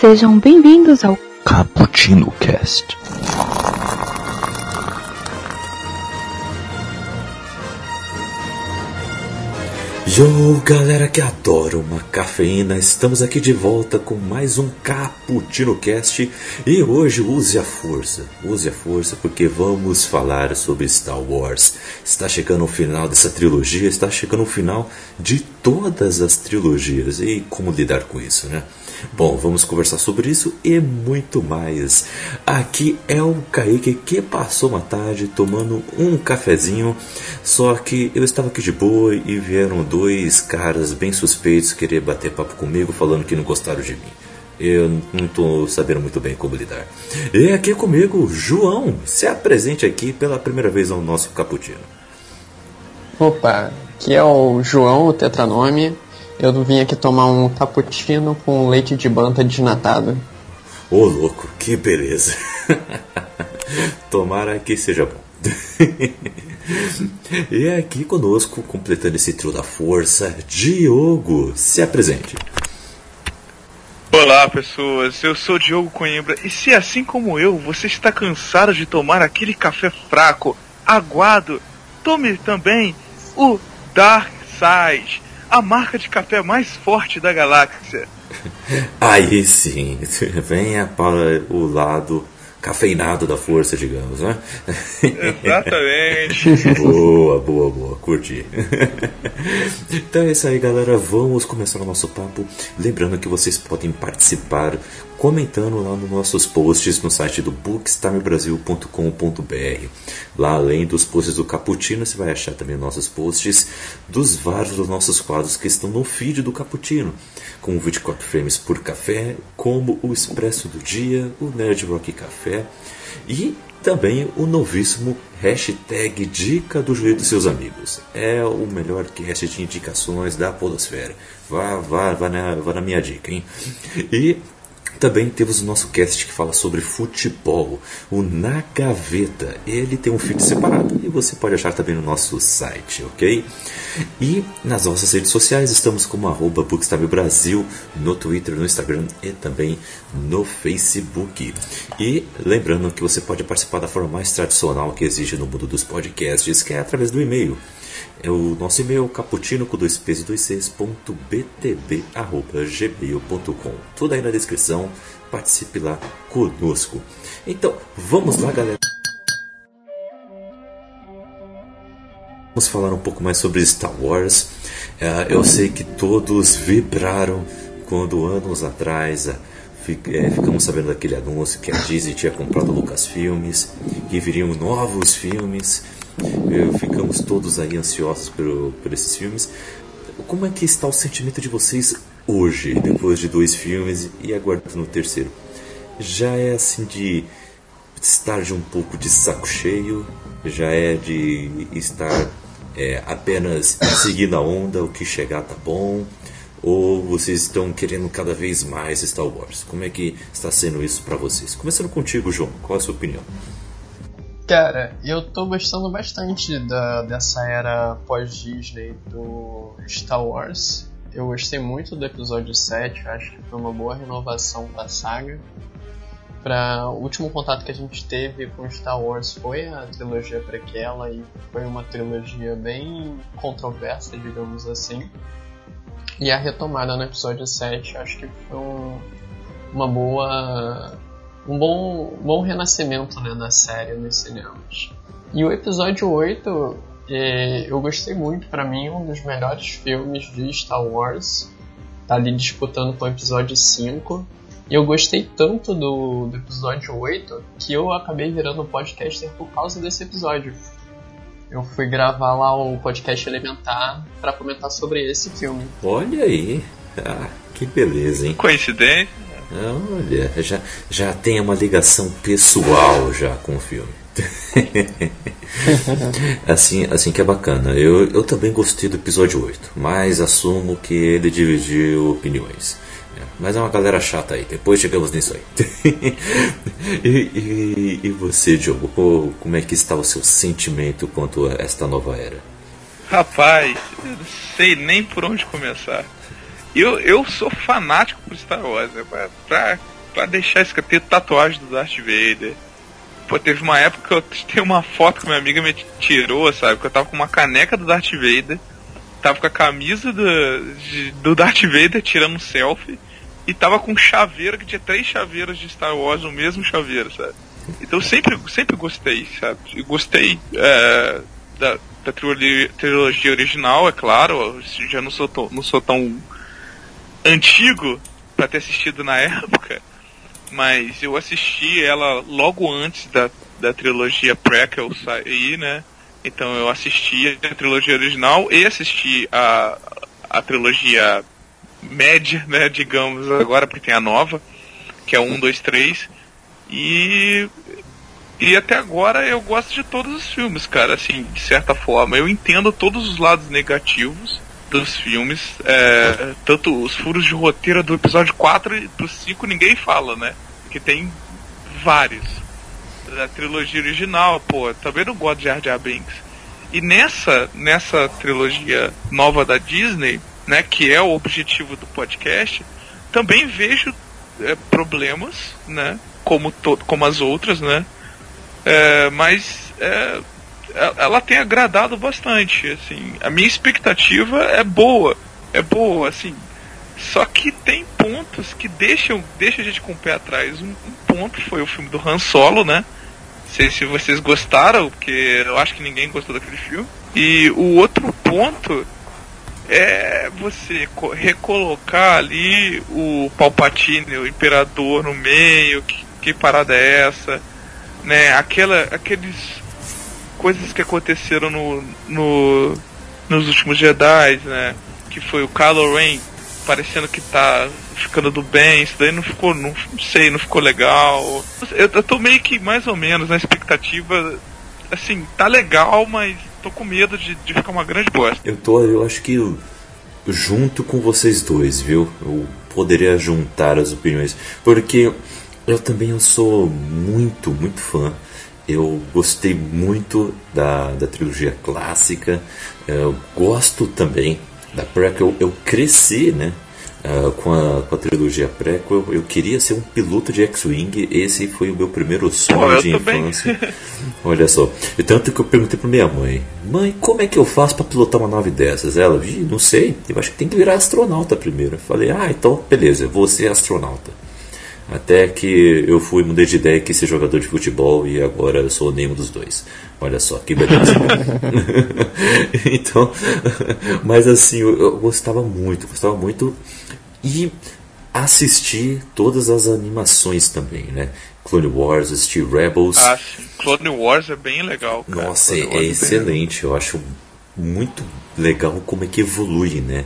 Sejam bem-vindos ao Cappuccino Cast. Yo, galera que adora uma cafeína, estamos aqui de volta com mais um Cappuccino Cast e hoje use a força, use a força porque vamos falar sobre Star Wars. Está chegando o final dessa trilogia, está chegando o final de todas as trilogias e como lidar com isso, né? Bom, vamos conversar sobre isso e muito mais. Aqui é o Kaique que passou uma tarde tomando um cafezinho, só que eu estava aqui de boa e vieram dois caras bem suspeitos querer bater papo comigo falando que não gostaram de mim. Eu não estou sabendo muito bem como lidar. E aqui comigo, João, se apresente aqui pela primeira vez ao nosso Caputino. Opa, aqui é o João, o Tetranome. Eu vim aqui tomar um cappuccino com leite de banta desnatado. Ô louco, que beleza. Tomara que seja bom. e aqui conosco, completando esse trio da força, Diogo, se apresente. Olá pessoas, eu sou Diogo Coimbra e se assim como eu você está cansado de tomar aquele café fraco, aguado, tome também o Dark Side a marca de café mais forte da galáxia. Aí sim, venha para o lado cafeinado da força, digamos, né? Exatamente. boa, boa, boa, curti. então é isso aí, galera. Vamos começar o nosso papo. Lembrando que vocês podem participar comentando lá nos nossos posts no site do bookstimebrasil.com.br. Lá, além dos posts do Caputino, você vai achar também nossos posts dos vários dos nossos quadros que estão no feed do Caputino, como o 24 frames por café, como o Expresso do Dia, o Nerd Rock Café e também o novíssimo hashtag Dica do Joelho dos Seus Amigos. É o melhor cast de indicações da Podosfera. Vá, vá, vá na, vá na minha dica, hein? E também temos o nosso cast que fala sobre futebol, o Na Gaveta. Ele tem um feed separado e você pode achar também no nosso site, ok? E nas nossas redes sociais estamos como arroba Brasil no Twitter, no Instagram e também no Facebook. E lembrando que você pode participar da forma mais tradicional que existe no mundo dos podcasts, que é através do e-mail é o nosso e-mail caputino com dois p's e dois c's, ponto btb, arroba. Tudo aí na descrição. Participe lá conosco. Então, vamos lá, galera. Vamos falar um pouco mais sobre Star Wars. Uh, eu sei que todos vibraram quando anos atrás uh, ficamos sabendo daquele anúncio que a Disney tinha comprado Lucasfilmes, que viriam novos filmes ficamos todos aí ansiosos por, por esses filmes. Como é que está o sentimento de vocês hoje, depois de dois filmes e aguardando o terceiro? Já é assim de estar de um pouco de saco cheio? Já é de estar é, apenas seguindo a onda, o que chegar tá bom? Ou vocês estão querendo cada vez mais Star Wars? Como é que está sendo isso para vocês? Começando contigo, João, qual a sua opinião? Cara, eu tô gostando bastante da, dessa era pós-Disney do Star Wars. Eu gostei muito do episódio 7, acho que foi uma boa renovação da saga. Pra, o último contato que a gente teve com Star Wars foi a trilogia prequela e foi uma trilogia bem controversa, digamos assim. E a retomada no episódio 7 acho que foi um, uma boa um bom, bom renascimento né, da série nos cinemas. E o episódio 8 é, eu gostei muito, para mim, um dos melhores filmes de Star Wars. Tá ali disputando com o episódio 5. E eu gostei tanto do, do episódio 8 que eu acabei virando podcaster por causa desse episódio. Eu fui gravar lá o podcast Elementar para comentar sobre esse filme. Olha aí, ah, que beleza, hein? Coincidência? Olha, já, já tem uma ligação pessoal já com o filme. assim, assim que é bacana. Eu, eu também gostei do episódio 8, mas assumo que ele dividiu opiniões. É, mas é uma galera chata aí, depois chegamos nisso aí. e, e, e, você, Diogo, como é que está o seu sentimento quanto a esta nova era? Rapaz, eu não sei nem por onde começar. Eu, eu sou fanático por Star Wars, é pra, pra, pra deixar esse ter tatuagem do Darth Vader. Pô, teve uma época que eu tenho uma foto que minha amiga me tirou, sabe? Que eu tava com uma caneca do Darth Vader, tava com a camisa do, de, do Darth Vader tirando um selfie, e tava com um chaveiro que tinha três chaveiros de Star Wars no mesmo chaveiro, sabe? Então eu sempre, sempre gostei, sabe? Eu gostei é, da, da trilogia, trilogia, original, é claro. Já não sou, não sou tão antigo para ter assistido na época, mas eu assisti ela logo antes da, da trilogia prequel sair, né? Então eu assisti a trilogia original e assisti a, a trilogia média, né, digamos, agora porque tem a nova, que é 1, 2, 3. E e até agora eu gosto de todos os filmes, cara, assim, de certa forma. Eu entendo todos os lados negativos dos filmes, é, tanto os furos de roteiro do episódio 4 e do 5 ninguém fala, né? Que tem vários. Da trilogia original, pô, também não gosto de Jar Jar Binks. E nessa, nessa trilogia nova da Disney, né, que é o objetivo do podcast, também vejo é, problemas, né, como, to como as outras, né, é, mas é, ela tem agradado bastante, assim, a minha expectativa é boa, é boa, assim, só que tem pontos que deixam, deixam a gente com o pé atrás. Um, um ponto foi o filme do Han Solo, né? Não sei se vocês gostaram, porque eu acho que ninguém gostou daquele filme. E o outro ponto é você recolocar ali o Palpatine, o Imperador no meio, que, que parada é essa? Né, aquela, aqueles coisas que aconteceram no, no, nos últimos Jedi, né? Que foi o Kylo Ren parecendo que tá ficando do bem, isso daí não ficou, não, não sei, não ficou legal. Eu, eu tô meio que mais ou menos na expectativa, assim, tá legal, mas tô com medo de, de ficar uma grande bosta. Eu tô, eu acho que junto com vocês dois, viu? Eu poderia juntar as opiniões, porque eu também eu sou muito, muito fã. Eu gostei muito da, da trilogia clássica. Eu gosto também da prequel. Eu, cresci, né? Uh, com, a, com a trilogia prequel, eu, queria ser um piloto de X-Wing. Esse foi o meu primeiro sonho de infância. Olha só. E tanto que eu perguntei pra minha mãe: Mãe, como é que eu faço para pilotar uma nave dessas? Ela, não sei, eu acho que tem que virar astronauta primeiro. Eu falei: Ah, então beleza, vou ser astronauta. Até que eu fui, mudei de ideia que ser jogador de futebol e agora eu sou nenhum dos dois. Olha só, que beleza. então, mas assim, eu, eu, gostava muito, gostava muito. E assisti todas as animações também, né? Clone Wars, assisti Rebels. Ah, Clone Wars é bem legal. Cara. Nossa, é, é excelente. Eu acho muito legal como é que evolui, né?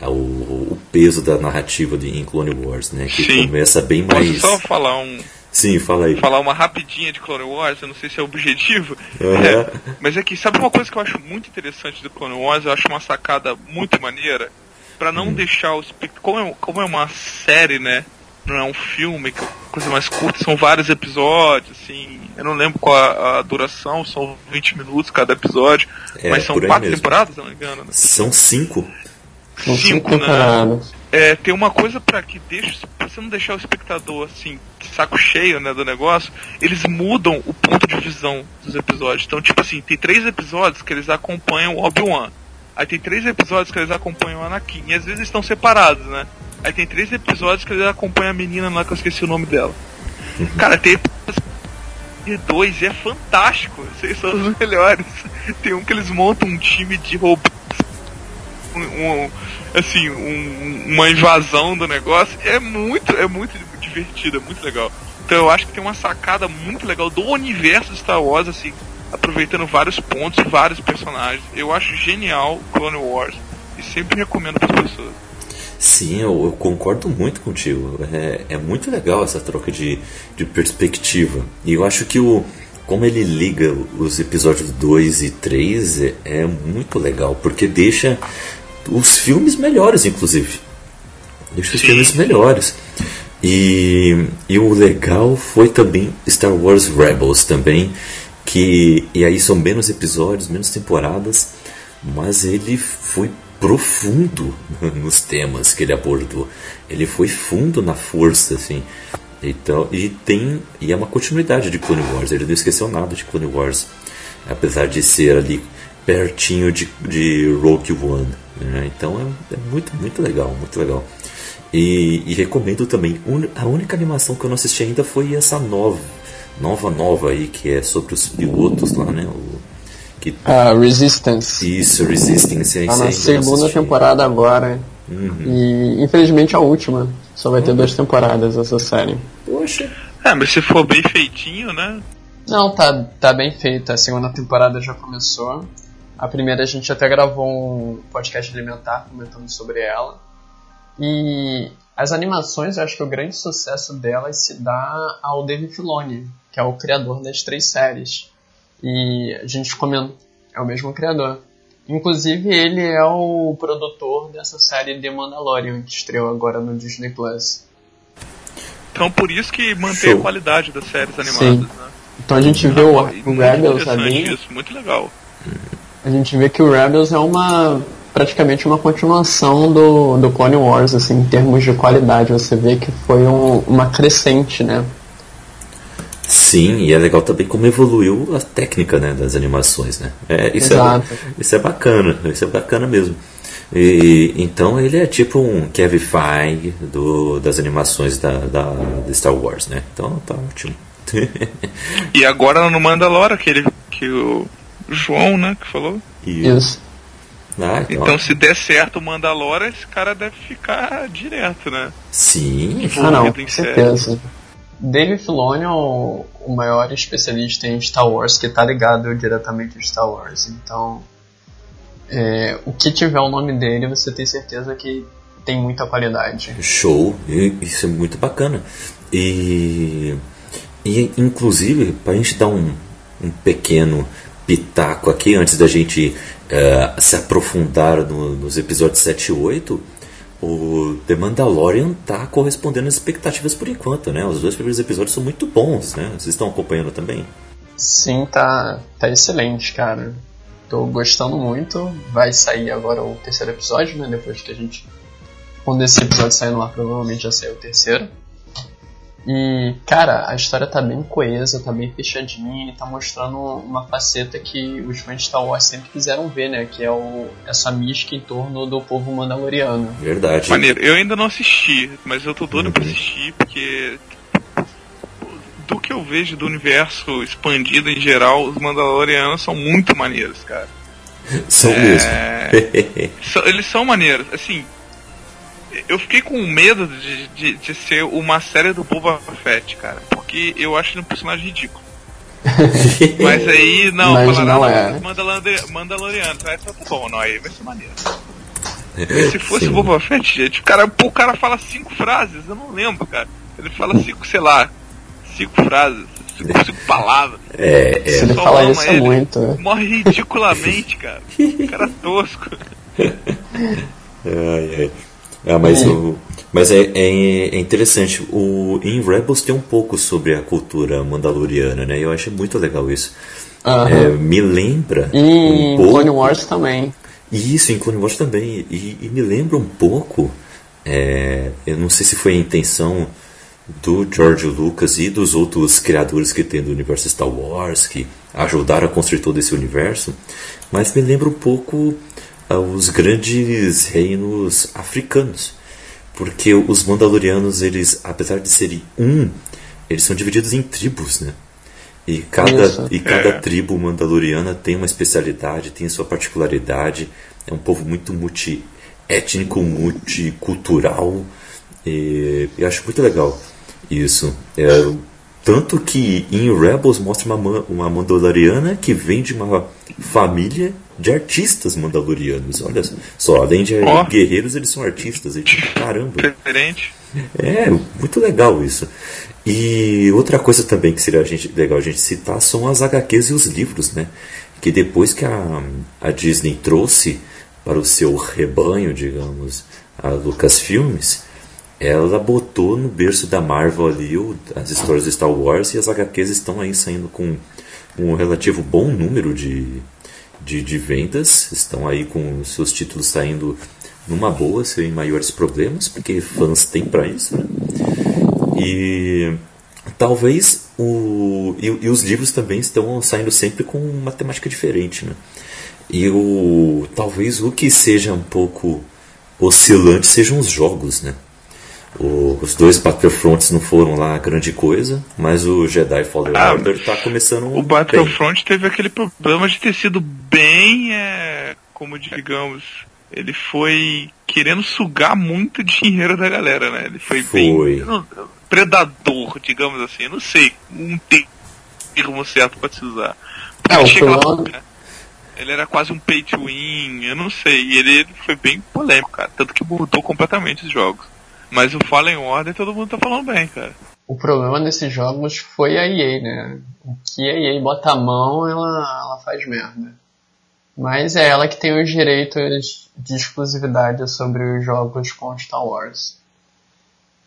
O, o peso da narrativa de, em Clone Wars, né? Que Sim. começa bem mais. Posso só falar um. Sim, fala aí. Falar uma rapidinha de Clone Wars, eu não sei se é objetivo. Uhum. É, mas é que, sabe uma coisa que eu acho muito interessante do Clone Wars? Eu acho uma sacada muito maneira. para não uhum. deixar o. Como é, como é uma série, né? Não é um filme, que é coisa mais curta, são vários episódios, assim. Eu não lembro qual a, a duração, são 20 minutos cada episódio. É, mas são quatro mesmo. temporadas, se não me engano. Né? São cinco. São cinco, cinco né? É, tem uma coisa para que deixa, pra você não deixar o espectador assim, saco cheio, né, do negócio, eles mudam o ponto de visão dos episódios. Então, tipo assim, tem três episódios que eles acompanham o Obi-Wan. Aí tem três episódios que eles acompanham o Anakin. E às vezes estão separados, né? Aí tem três episódios que eles acompanham a menina lá que eu esqueci o nome dela. Cara, tem e dois e é fantástico. Vocês são os melhores. Tem um que eles montam um time de robôs. Um, um, assim, um, uma invasão do negócio. É muito, é muito divertido, é muito legal. Então eu acho que tem uma sacada muito legal do universo de Star Wars, assim, aproveitando vários pontos, vários personagens. Eu acho genial Clone Wars e sempre recomendo para as pessoas. Sim, eu, eu, concordo muito contigo. É, é muito legal essa troca de, de perspectiva. E eu acho que o, como ele liga os episódios 2 e 3 é, é, muito legal, porque deixa os filmes melhores, inclusive. Deixa os Sim. filmes melhores. E, e o legal foi também Star Wars Rebels também, que e aí são menos episódios, menos temporadas, mas ele foi profundo nos temas que ele abordou. Ele foi fundo na força, assim. Então, e tem e é uma continuidade de Clone Wars. Ele não esqueceu nada de Clone Wars, apesar de ser ali pertinho de, de Rogue One. Né? Então é, é, muito muito legal, muito legal. E, e, recomendo também. A única animação que eu não assisti ainda foi essa nova, nova nova aí que é sobre os pilotos lá, né? O, que... Ah, Resistance. Isso, Resistance. Tá na segunda temporada agora. Uhum. E infelizmente a última. Só vai ter duas temporadas essa série. Poxa. É, mas se for bem feitinho, né? Não, tá, tá bem feita. A segunda temporada já começou. A primeira a gente até gravou um podcast alimentar comentando sobre ela. E as animações, eu acho que o grande sucesso delas se dá ao David Filoni, que é o criador das três séries. E a gente comenta, é o mesmo criador. Inclusive, ele é o produtor dessa série The Mandalorian, que estreou agora no Disney Plus. Então, por isso que mantém Show. a qualidade das séries animadas, Sim. né? Então a gente vê o, o Rebels ali. Isso, muito legal. A gente vê que o Rebels é uma praticamente uma continuação do, do Clone Wars, assim, em termos de qualidade. Você vê que foi um, uma crescente, né? Sim, e é legal também como evoluiu a técnica né, das animações, né? É, isso, é, isso é bacana, isso é bacana mesmo. E, então ele é tipo um Kevin Feige do, das animações da, da, da Star Wars, né? Então tá ótimo. e agora no Mandalora, aquele que o João, né, que falou? Isso. Ah, então, então se der certo o Mandalora, esse cara deve ficar direto, né? Sim. Ah, não, com certeza. Dave Filoni é o, o, maior especialista em Star Wars que está ligado diretamente a Star Wars. Então, é, o que tiver o nome dele, você tem certeza que tem muita qualidade. Show, isso é muito bacana. E, e inclusive, para a gente dar um, um pequeno pitaco aqui, antes da gente uh, se aprofundar no, nos episódios 7 e 8, o The Mandalorian tá correspondendo às expectativas por enquanto, né? Os dois primeiros episódios são muito bons, né? Vocês estão acompanhando também? Sim, tá, tá excelente, cara. Tô gostando muito. Vai sair agora o terceiro episódio, né? Depois que a gente. Quando esse episódio sair no ar, provavelmente já saiu o terceiro. E, cara, a história tá bem coesa, tá bem fechadinha e tá mostrando uma faceta que os fãs de Star Wars sempre quiseram ver, né? Que é o, essa mística em torno do povo mandaloriano. Verdade. Maneiro. Eu ainda não assisti, mas eu tô doido uhum. pra assistir porque. Do que eu vejo do universo expandido em geral, os mandalorianos são muito maneiros, cara. São é... mesmo. eles são maneiros. Assim, eu fiquei com medo de, de, de, ser uma série do Boba Fett, cara. Porque eu acho ele um personagem ridículo. Mas aí, não, Mas falaram, não é. Mandaloriano, vai ser bom, não, aí vai ser maneiro. Se fosse o Boba Fett, gente, o cara, pô, o cara fala cinco frases, eu não lembro, cara. Ele fala cinco, sei lá, cinco frases, cinco, cinco palavras. É, é. Se ele fala isso é muito. É. Morre ridiculamente, cara. O cara tosco. Ai, ai. Ah, mas, o, mas é, é, é, interessante. O, em Rebels tem um pouco sobre a cultura mandaloriana, né? Eu acho muito legal isso. É, me lembra. E um pouco, Clone Wars também. Isso, em Clone Wars também. E, e me lembra um pouco. É, eu não sei se foi a intenção do George Lucas e dos outros criadores que tem do universo Star Wars, que ajudaram a construir todo esse universo, mas me lembra um pouco os grandes reinos africanos. Porque os Mandalorianos, eles, apesar de serem um, eles são divididos em tribos, né? E cada, e cada é. tribo mandaloriana tem uma especialidade, tem sua particularidade. É um povo muito multiétnico, multicultural. E eu acho muito legal isso. É, tanto que em Rebels mostra uma, uma Mandaloriana que vem de uma família de artistas mandalorianos. Olha só, além de oh. guerreiros, eles são artistas. E, caramba. Diferente. É, muito legal isso. E outra coisa também que seria a gente, legal a gente citar são as HQs e os livros, né? Que depois que a, a Disney trouxe para o seu rebanho, digamos, a Lucasfilmes, ela botou no berço da Marvel ali o, as histórias de Star Wars e as HQs estão aí saindo com um relativo bom número de, de, de vendas, estão aí com seus títulos saindo numa boa, sem maiores problemas, porque fãs têm para isso. Né? E talvez o e, e, os livros também estão saindo sempre com uma temática diferente, né? E o talvez o que seja um pouco oscilante sejam os jogos, né? O, os dois Battlefronts não foram lá grande coisa, mas o Jedi Fallen ah, Order está começando O Battlefront bem. teve aquele problema de ter sido bem, é, como digamos, ele foi querendo sugar muito dinheiro da galera, né? Ele foi, foi. bem não, predador, digamos assim. Eu não sei um termo certo para se usar. É, ele, plano... lá, ele era quase um pay to win, eu não sei. E ele foi bem polêmico, cara. Tanto que mudou completamente os jogos. Mas o Fallen Order todo mundo tá falando bem, cara. O problema desses jogos foi a EA, né? O que a EA bota a mão, ela, ela faz merda. Mas é ela que tem os direitos de exclusividade sobre os jogos com Star Wars.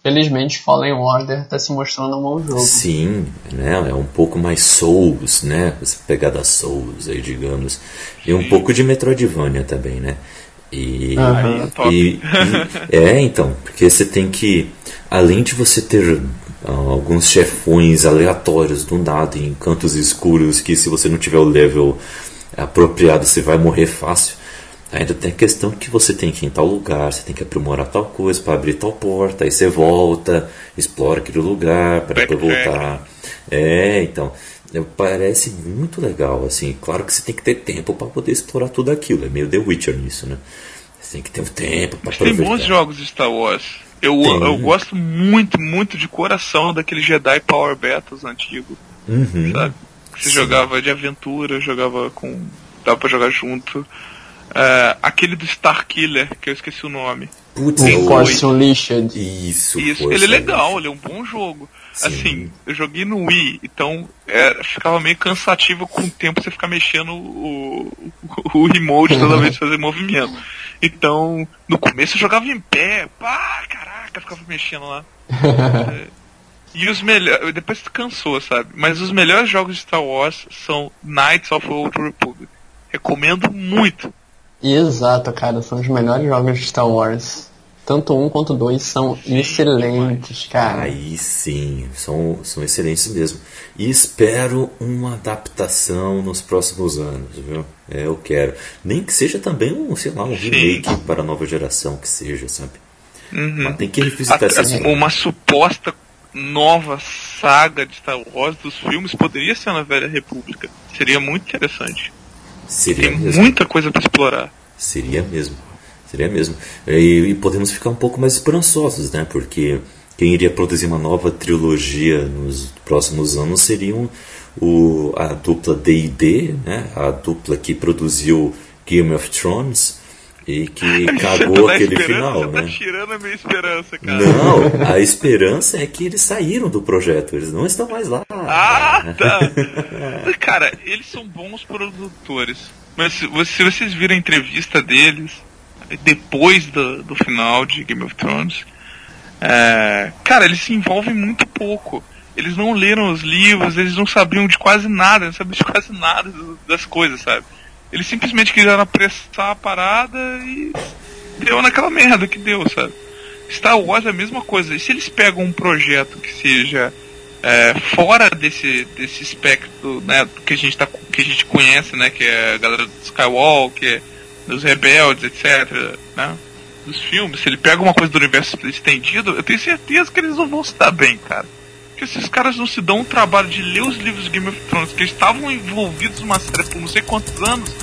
Felizmente Fallen Order está se mostrando um bom jogo. Sim, né? É um pouco mais Souls, né? Essa pegada Souls aí, digamos. E um pouco de Metroidvania também, né? E, uhum. e, e, é, então, porque você tem que, além de você ter uh, alguns chefões aleatórios do nada em cantos escuros que se você não tiver o level apropriado você vai morrer fácil. Ainda tem a questão que você tem que ir em tal lugar, você tem que aprimorar tal coisa para abrir tal porta, aí você volta, explora aquele lugar para depois voltar. É, então, parece muito legal, assim. Claro que você tem que ter tempo para poder explorar tudo aquilo. É meio The Witcher nisso, né? Você tem que ter um tempo para Tem bons jogos de Star Wars. Eu, eu gosto muito, muito de coração daquele Jedi Power Battles antigo. Uhum. Sabe? Você Sim. jogava de aventura, jogava com. dava pra jogar junto. Uh, aquele do Star Killer, que eu esqueci o nome. Putz, o Force Unleashed. Isso, Isso ele é legal, ele é um bom jogo. Sim. Assim, eu joguei no Wii, então é, ficava meio cansativo com o tempo você ficar mexendo o, o, o remote toda vez fazer movimento. Então, no começo eu jogava em pé, pá, caraca, ficava mexendo lá. é, e os melhores. Depois cansou, sabe? Mas os melhores jogos de Star Wars são Knights of the Old Republic. Recomendo muito. Exato, cara, são os melhores jogos de Star Wars. Tanto um quanto dois são excelentes, cara. Aí sim, são, são excelentes mesmo. E espero uma adaptação nos próximos anos, viu? É, eu quero. Nem que seja também um, sei lá, um remake sim. para a nova geração, que seja, sabe? Uhum. Mas tem que revisitar essa Uma suposta nova saga de Star Wars dos filmes poderia ser na Velha República. Seria muito interessante. Seria Tem mesmo. muita coisa para explorar. Seria mesmo. Seria mesmo. E, e, podemos ficar um pouco mais esperançosos, né? Porque quem iria produzir uma nova trilogia nos próximos anos seriam o, a dupla D&D, né? A dupla que produziu Game of Thrones e que cagou aquele final, tá né? Tá tirando a minha esperança, cara. Não, a esperança é que eles saíram do projeto, eles não estão mais lá. Ah, tá. cara, eles são bons produtores. Mas se vocês viram a entrevista deles depois do, do final de Game of Thrones, é, cara, eles se envolvem muito pouco. Eles não leram os livros, eles não sabiam de quase nada, não sabiam de quase nada das coisas, sabe? Eles simplesmente quiseram apressar a parada e deu naquela merda que deu, sabe? Star Wars é a mesma coisa. E se eles pegam um projeto que seja é, fora desse, desse espectro né, que, a gente tá, que a gente conhece, né? Que é a galera do Skywalker, dos rebeldes, etc. Né, dos filmes, se ele pega uma coisa do universo estendido, eu tenho certeza que eles não vão se dar bem, cara. Porque esses caras não se dão o trabalho de ler os livros de Game of Thrones, que estavam envolvidos numa série por não sei quantos anos.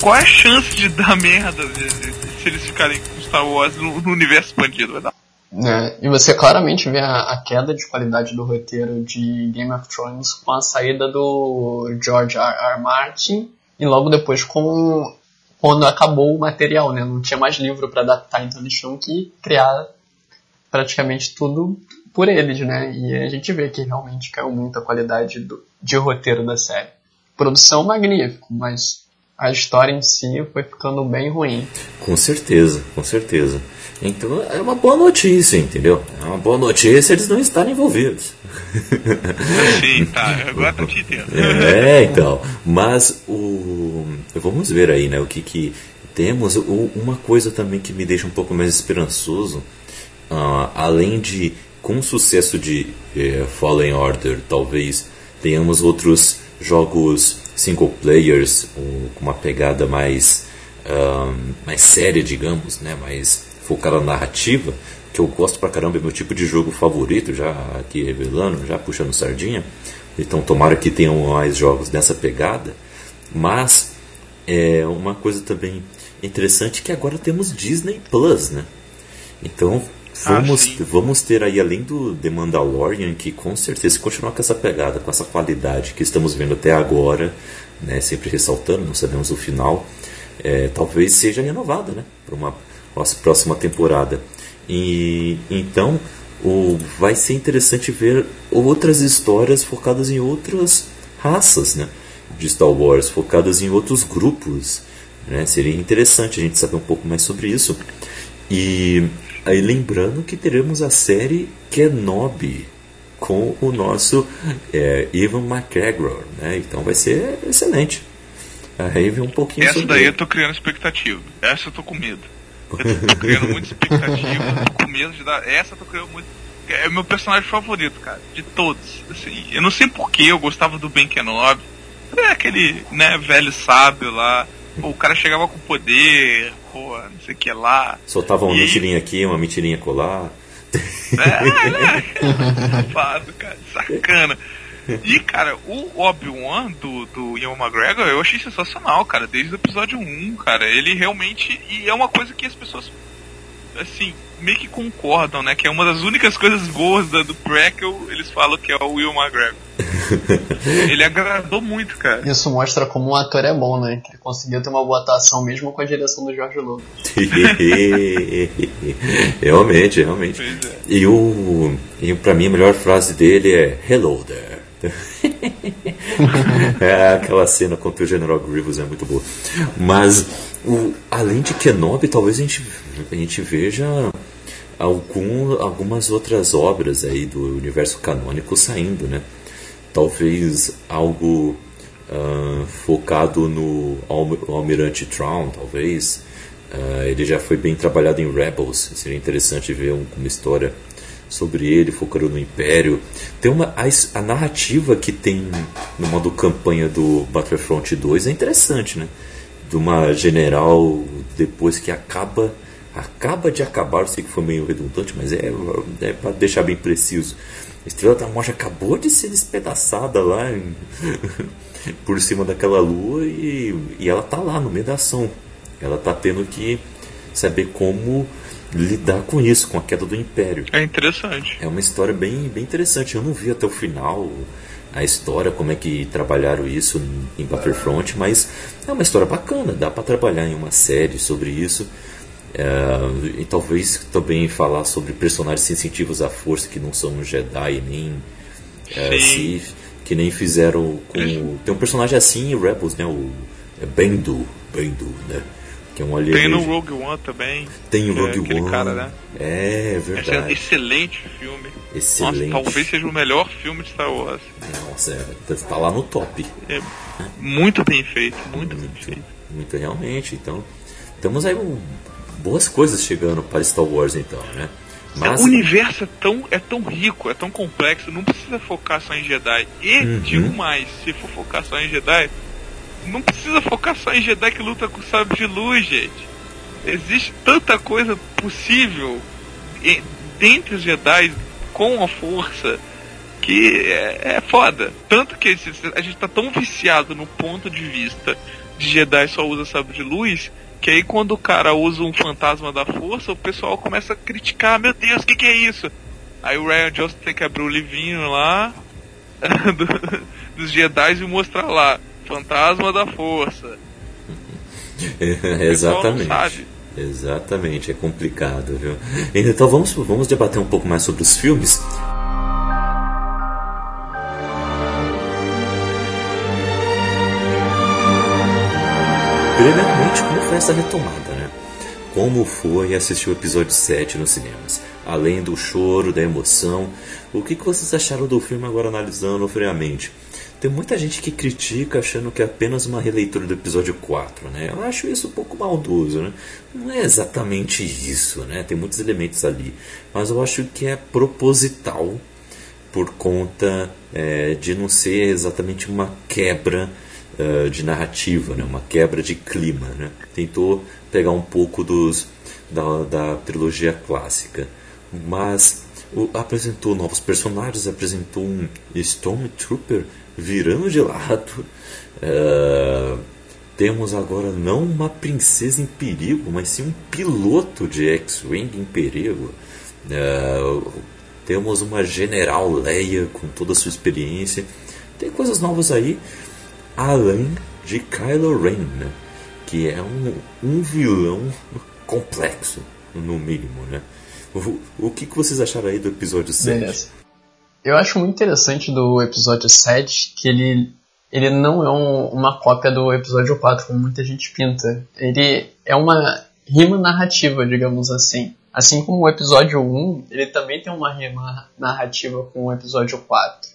Qual é a chance de dar merda de, de, se eles ficarem com Star Wars no, no universo expandido? Vai dar. É, e você claramente vê a, a, queda de qualidade do roteiro de Game of Thrones com a saída do George R. R. Martin e logo depois com quando acabou o material, né? Não tinha mais livro para adaptar, então eles tinham que criar praticamente tudo por eles, né? E a gente vê que realmente caiu muito a qualidade do, de roteiro da série. Produção magnífico, mas a história em si foi ficando bem ruim. Com certeza, com certeza. Então é uma boa notícia, entendeu? É uma boa notícia eles não estarem envolvidos. Sim, tá, agora tá te entendendo. É, então. Mas o. Vamos ver aí, né? O que, que temos. O, uma coisa também que me deixa um pouco mais esperançoso, uh, além de com o sucesso de uh, Fallen Order, talvez tenhamos outros jogos single players com uma pegada mais, uh, mais séria, digamos, né? mais focada na narrativa, que eu gosto pra caramba, é meu tipo de jogo favorito, já aqui revelando, já puxando sardinha. Então tomara que tenham mais jogos dessa pegada. Mas é uma coisa também interessante que agora temos Disney Plus, né? Então vamos, ah, vamos ter aí, além do The Mandalorian, que com certeza, se continuar com essa pegada, com essa qualidade que estamos vendo até agora, né, sempre ressaltando, não sabemos o final, é, talvez seja renovada né, para uma próxima temporada. E então o, vai ser interessante ver outras histórias focadas em outras raças né, de Star Wars, focadas em outros grupos. Né? Seria interessante a gente saber um pouco mais sobre isso. E aí lembrando que teremos a série Kenobi com o nosso é, Ivan McGregor, né? Então vai ser excelente. Aí vem um pouquinho Essa daí eu tô criando expectativa. Essa eu tô com medo. Eu tô, tô criando muita expectativa, tô com medo de dar. Essa eu tô criando muito. É o meu personagem favorito, cara, de todos. Assim, eu não sei porquê, eu gostava do Ben Kenobi. É aquele, né, velho sábio lá. O cara chegava com poder, pô, não sei o que lá. Soltava uma e... mentirinha aqui, uma mentirinha colar. É, né? Safado, cara, sacana. E, cara, o Obi-Wan do, do Ian McGregor eu achei sensacional, cara, desde o episódio 1, cara. Ele realmente. E é uma coisa que as pessoas, assim, meio que concordam, né? Que é uma das únicas coisas boas da, do Prequel, eles falam que é o Will McGregor. ele agradou muito, cara. Isso mostra como um ator é bom, né? Que ele conseguiu ter uma boa atuação mesmo com a direção do Jorge Lucas. realmente, realmente. É. E, o, e pra mim a melhor frase dele é Hello there. é, aquela cena contra o General Grievous é muito boa. Mas, o, além de Kenobi, talvez a gente, a gente veja algum, algumas outras obras aí do universo canônico saindo, né? Talvez algo uh, focado no Almirante Traum, talvez. Uh, ele já foi bem trabalhado em Rebels, seria interessante ver um, uma história sobre ele, focando no Império. Tem uma a, a, narrativa que tem no modo campanha do Battlefront 2 é interessante, né? De uma general depois que acaba acaba de acabar, sei que foi meio redundante, mas é, é para deixar bem preciso. A Estrela da Morte acabou de ser despedaçada lá em, por cima daquela lua e, e ela tá lá no meio da ação. Ela tá tendo que saber como lidar com isso, com a queda do Império. É interessante. É uma história bem, bem interessante. Eu não vi até o final a história, como é que trabalharam isso em Battlefront, mas é uma história bacana, dá para trabalhar em uma série sobre isso. É, e talvez também falar sobre personagens sensitivos à força que não são Jedi nem é, Sith, que nem fizeram com. Tem um personagem assim em Rebels, né? O é Bendu, Bendu, né? Que é um Tem no Rogue One também. Tem o é Rogue é, One. Cara, né? É verdade. É excelente filme. Excelente. Nossa, talvez seja o melhor filme de Star Wars. Nossa, é, tá lá no top. É muito bem feito, muito, muito bem feito. Muito realmente. Então, temos aí um, boas coisas chegando para Star Wars então, né? Mas... O universo é tão, é tão rico, é tão complexo, não precisa focar só em Jedi. E, uhum. digo mais, se for focar só em Jedi, não precisa focar só em Jedi que luta com sabre de luz, gente. Existe tanta coisa possível dentre os Jedi com a força que é, é foda. Tanto que a gente tá tão viciado no ponto de vista de Jedi só usa sabre de luz que aí quando o cara usa um fantasma da força, o pessoal começa a criticar, meu Deus, o que, que é isso? Aí o Ryan Johnson tem que abrir o livrinho lá do, dos Jedi e mostrar lá. Fantasma da Força. exatamente. Exatamente, é complicado, viu? Então vamos, vamos debater um pouco mais sobre os filmes. brevemente como foi essa retomada, né? Como foi assistir o episódio 7 nos cinemas? Além do choro, da emoção, o que, que vocês acharam do filme agora analisando friamente? Tem muita gente que critica achando que é apenas uma releitura do episódio 4, né? Eu acho isso um pouco maldoso, né? Não é exatamente isso, né? Tem muitos elementos ali. Mas eu acho que é proposital por conta é, de não ser exatamente uma quebra uh, de narrativa, né? uma quebra de clima. Né? Tentou pegar um pouco dos, da, da trilogia clássica, mas o, apresentou novos personagens, apresentou um Stormtrooper virando de lado. Uh, temos agora não uma princesa em perigo, mas sim um piloto de X-Wing em perigo. Uh, temos uma general Leia com toda a sua experiência. Tem coisas novas aí, além de Kylo Ren, né? que é um, um vilão complexo, no mínimo. Né? O, o que, que vocês acharam aí do episódio 7? Beleza. Eu acho muito interessante do episódio 7 que ele, ele não é um, uma cópia do episódio 4, como muita gente pinta. Ele é uma rima narrativa, digamos assim. Assim como o episódio 1, ele também tem uma rima narrativa com o episódio 4.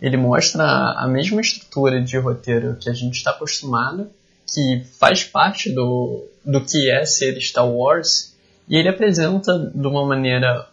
Ele mostra a mesma estrutura de roteiro que a gente está acostumado, que faz parte do, do que é ser Star Wars, e ele apresenta de uma maneira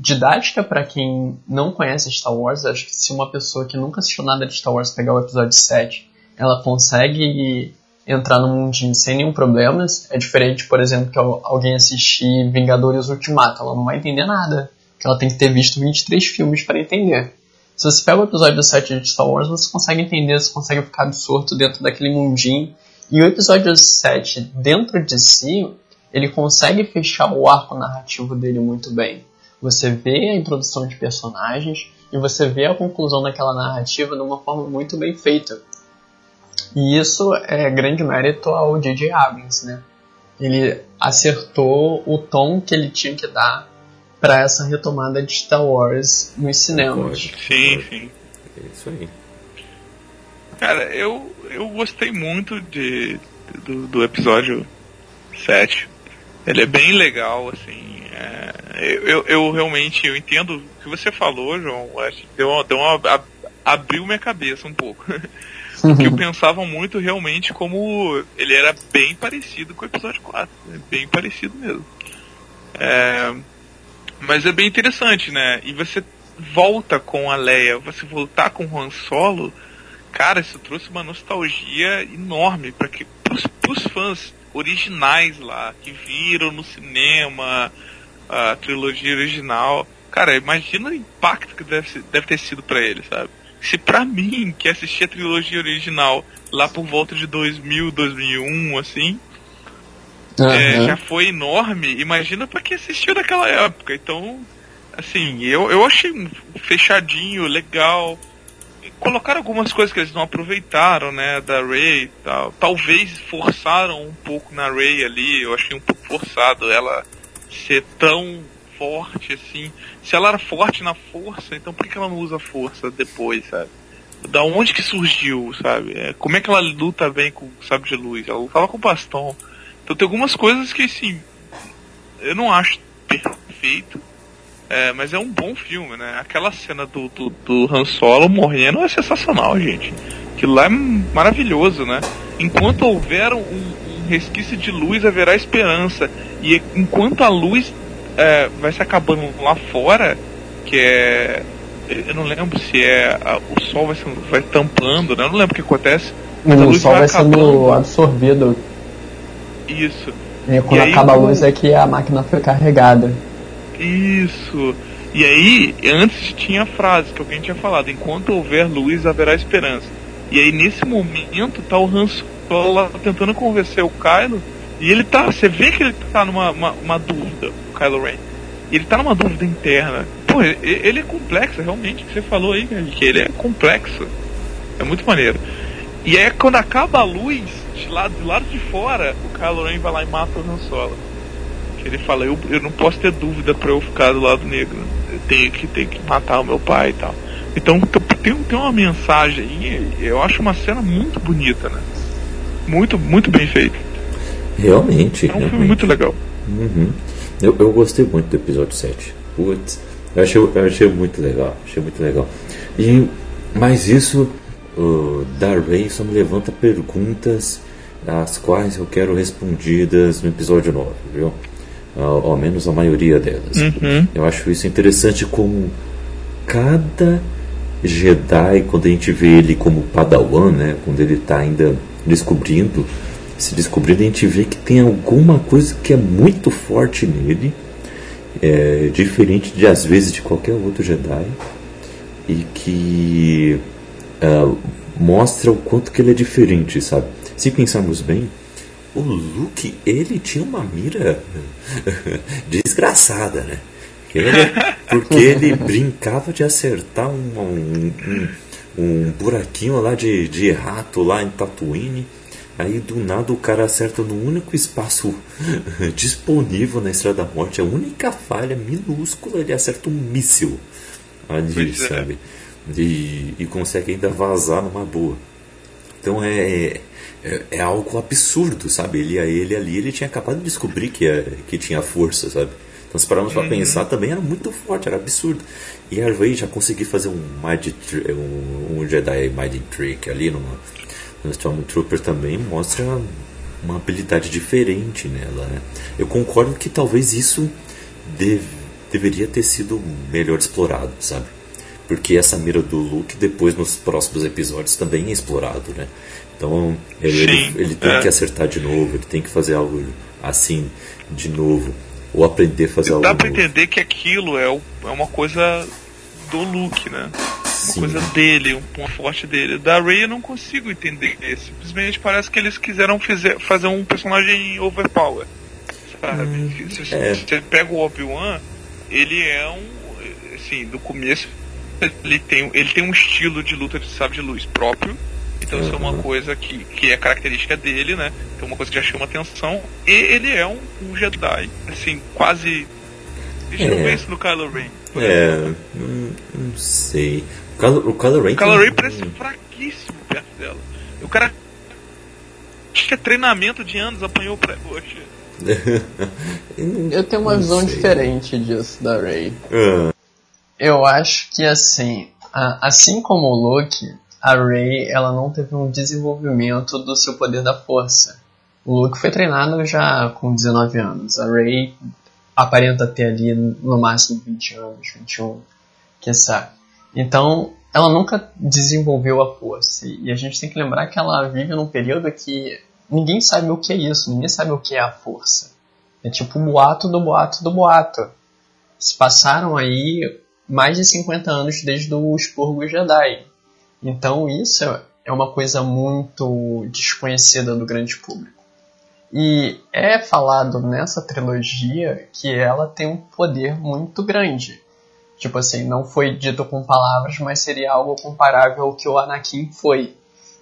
didática para quem não conhece Star Wars. Acho que se uma pessoa que nunca assistiu nada de Star Wars pegar o episódio 7, ela consegue entrar no mundinho sem nenhum problema. É diferente, por exemplo, que alguém assistir Vingadores Ultimato. Ela não vai entender nada. Porque ela tem que ter visto 23 filmes para entender. Se você pega o episódio 7 de Star Wars, você consegue entender, você consegue ficar absorto dentro daquele mundinho. E o episódio 7, dentro de si, ele consegue fechar o arco narrativo dele muito bem. Você vê a introdução de personagens e você vê a conclusão daquela narrativa de uma forma muito bem feita. E isso é grande mérito ao J.J. Abrams, né? Ele acertou o tom que ele tinha que dar para essa retomada de Star Wars nos cinemas. Sim, sim. É isso aí. Cara, eu, eu gostei muito de, do, do episódio 7. Ele é bem legal, assim. É, eu, eu realmente eu entendo o que você falou, João. Acho que deu, deu uma, abriu minha cabeça um pouco. que eu pensava muito realmente como ele era bem parecido com o episódio 4. Né? Bem parecido mesmo. É, mas é bem interessante, né? E você volta com a Leia, você voltar com o Han Solo, cara, isso trouxe uma nostalgia enorme para que pros, pros fãs originais lá, que viram no cinema a trilogia original. Cara, imagina o impacto que deve, deve ter sido para eles, sabe? se pra mim, que assisti a trilogia original lá por volta de 2000, 2001, assim, uhum. é, já foi enorme, imagina pra quem assistiu naquela época. Então, assim, eu, eu achei fechadinho, legal. Colocaram algumas coisas que eles não aproveitaram, né, da Ray e tal. Talvez forçaram um pouco na Ray ali, eu achei um pouco forçado ela ser tão forte, assim. Se ela era forte na força, então por que ela não usa força depois, sabe? Da onde que surgiu, sabe? É, como é que ela luta bem com o sabre de luz? Ela lutava com bastão. Então tem algumas coisas que, assim, eu não acho perfeito, é, mas é um bom filme, né? Aquela cena do, do, do Han Solo morrendo é sensacional, gente. Aquilo lá é maravilhoso, né? Enquanto houver um resquício de luz, haverá esperança. E enquanto a luz é, vai se acabando lá fora, que é. Eu não lembro se é. A, o sol vai, sendo, vai tampando, né? Eu não lembro o que acontece. Mas o sol vai, vai sendo absorvido. Isso. E quando e acaba aí, a luz é que a máquina foi carregada. Isso. E aí, antes tinha a frase que alguém tinha falado: enquanto houver luz, haverá esperança. E aí, nesse momento, tá o Han Lá tentando convencer o Kylo. E ele tá, você vê que ele tá numa uma, uma dúvida. Kylo Ren. Ele tá numa dúvida interna. Pô, ele é complexo, realmente, que você falou aí, que ele é complexo. É muito maneiro. E é quando acaba a luz, de lado, de lado de fora, o Kylo Ren vai lá e mata o Han Solo. Ele fala, eu, eu não posso ter dúvida para eu ficar do lado negro. Eu tenho que, tenho que matar o meu pai e tal. Então tem, tem uma mensagem aí, eu acho uma cena muito bonita, né? Muito, muito bem feita. Realmente. É um filme realmente. muito legal. Uhum. Eu, eu gostei muito do episódio 7. Putz, eu achei, eu achei muito legal. Achei muito legal. E, mas isso uh, da Ray só me levanta perguntas as quais eu quero respondidas no episódio 9, viu? Ao, ao menos a maioria delas. Uhum. Eu acho isso interessante como cada Jedi, quando a gente vê ele como Padawan, né, quando ele está ainda descobrindo, se descobrindo, a gente vê que tem alguma coisa que é muito forte nele, é, diferente de às vezes de qualquer outro Jedi, e que ah, mostra o quanto que ele é diferente, sabe? Se pensarmos bem, o Luke, ele tinha uma mira desgraçada, né? Ele- porque ele brincava de acertar um, um, um, um buraquinho lá de, de rato lá em Tatooine. Aí do nada o cara acerta no único espaço disponível na Estrada da Morte, a única falha minúscula, ele acerta um míssil ali, Pois é. sabe? E, e consegue ainda vazar numa boa. Então é, é, é algo absurdo, sabe? Ele, ele ali, ele tinha acabado de descobrir que, é, que tinha força, sabe? Então se pararmos pra pensar, também era muito forte, era absurdo. E a Rey já conseguiu fazer um, Mind um, um Jedi Mind Trick ali no, no Stormtrooper também mostra uma habilidade diferente nela, né? Eu concordo que talvez isso deve, deveria ter sido melhor explorado, sabe? Porque essa mira do Luke depois nos próximos episódios também é explorado, né? Então ele, ele, ele tem é. que acertar de novo, ele tem que fazer algo assim de novo. Ou aprender a fazer algo Dá pra novo. entender que aquilo é, o- é uma coisa do Luke, né? Uma Sim. coisa dele, um ponto forte dele. Da Rey eu não consigo entender. Simplesmente parece que eles quiseram fizer, fazer um personagem overpower. Sabe? se, se- é. se você pega o Obi-Wan, ele é um. Assim, do começo ele tem, ele tem um estilo de luta de sabre de luz próprio. Então isso é uma Uhum. coisa que, que é característica dele, né? Então uma coisa que já chama atenção. E ele é um, um Jedi, assim, quase. Deixa eu É. ver isso no Kylo Ren. É, não, não sei. O Kylo, o Kylo Ren O Kylo tem- Ren parece fraquíssimo perto dela. O cara. Acho que é treinamento de anos, apanhou pra. Poxa. não- Eu tenho uma não visão sei. diferente disso da Rey. Ah, Eu acho que assim, assim como o Luke, a Rey ela não teve um desenvolvimento do seu poder da força. O Luke foi treinado já com 19 anos. A Rey aparenta ter ali no máximo 20 anos, 21, que sabe. Então, ela nunca desenvolveu a força. E a gente tem que lembrar que ela vive num período que ninguém sabe o que é isso, ninguém sabe o que é a força. É tipo o boato do boato do boato. Se passaram aí mais de 50 anos desde o expurgo Jedi. Então isso é uma coisa muito desconhecida do grande público. E é falado nessa trilogia que ela tem um poder muito grande. Tipo assim, não foi dito com palavras, mas seria algo comparável ao que o Anakin foi.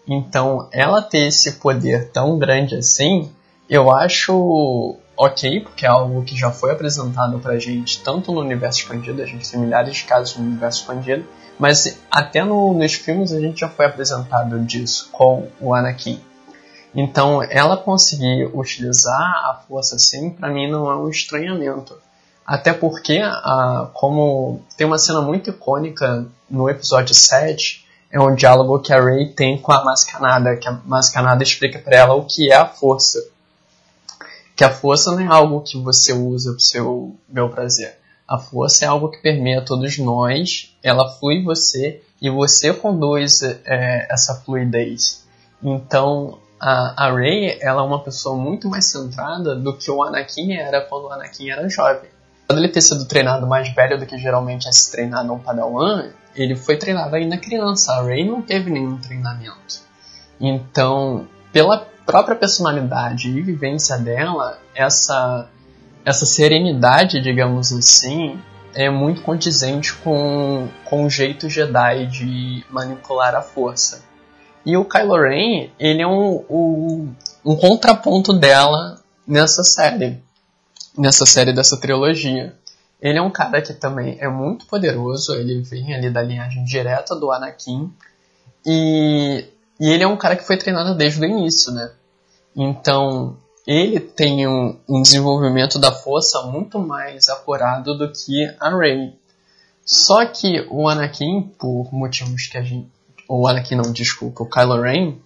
Então, ela ter esse poder tão grande assim, eu acho ok, porque é algo que já foi apresentado pra gente, tanto no universo expandido, a gente tem milhares de casos no universo expandido, mas até no- nos filmes a gente já foi apresentado disso com o Anakin. Então, ela conseguir utilizar a força assim, pra mim não é um estranhamento. Até porque, a, como tem uma cena muito icônica no episódio 7, é um diálogo que a Rey tem com a Mascanada, que a Mascanada explica pra ela o que é a força. Que a força não é algo que você usa pro seu bel prazer. A força é algo que permeia todos nós, ela flui você e você conduz é, essa fluidez. Então, a, a Rey ela é uma pessoa muito mais centrada do que o Anakin era quando o Anakin era jovem. Apesar dele ter sido treinado mais velho do que geralmente é se treinado um padawan, ele foi treinado ainda criança. A Rey não teve nenhum treinamento. Então, pela própria personalidade e vivência dela, essa, essa serenidade, digamos assim, é muito condizente com, com o jeito Jedi de manipular a força. E o Kylo Ren, ele é um, um, um contraponto dela nessa série. Nessa série dessa trilogia. Ele é um cara que também é muito poderoso, ele vem ali da linhagem direta do Anakin. E, e ele é um cara que foi treinado desde o início, né? Então, ele tem um, um desenvolvimento da força muito mais apurado do que a Rey. Só que o Anakin, por motivos que a gente. O Anakin não, desculpa, o Kylo Ren,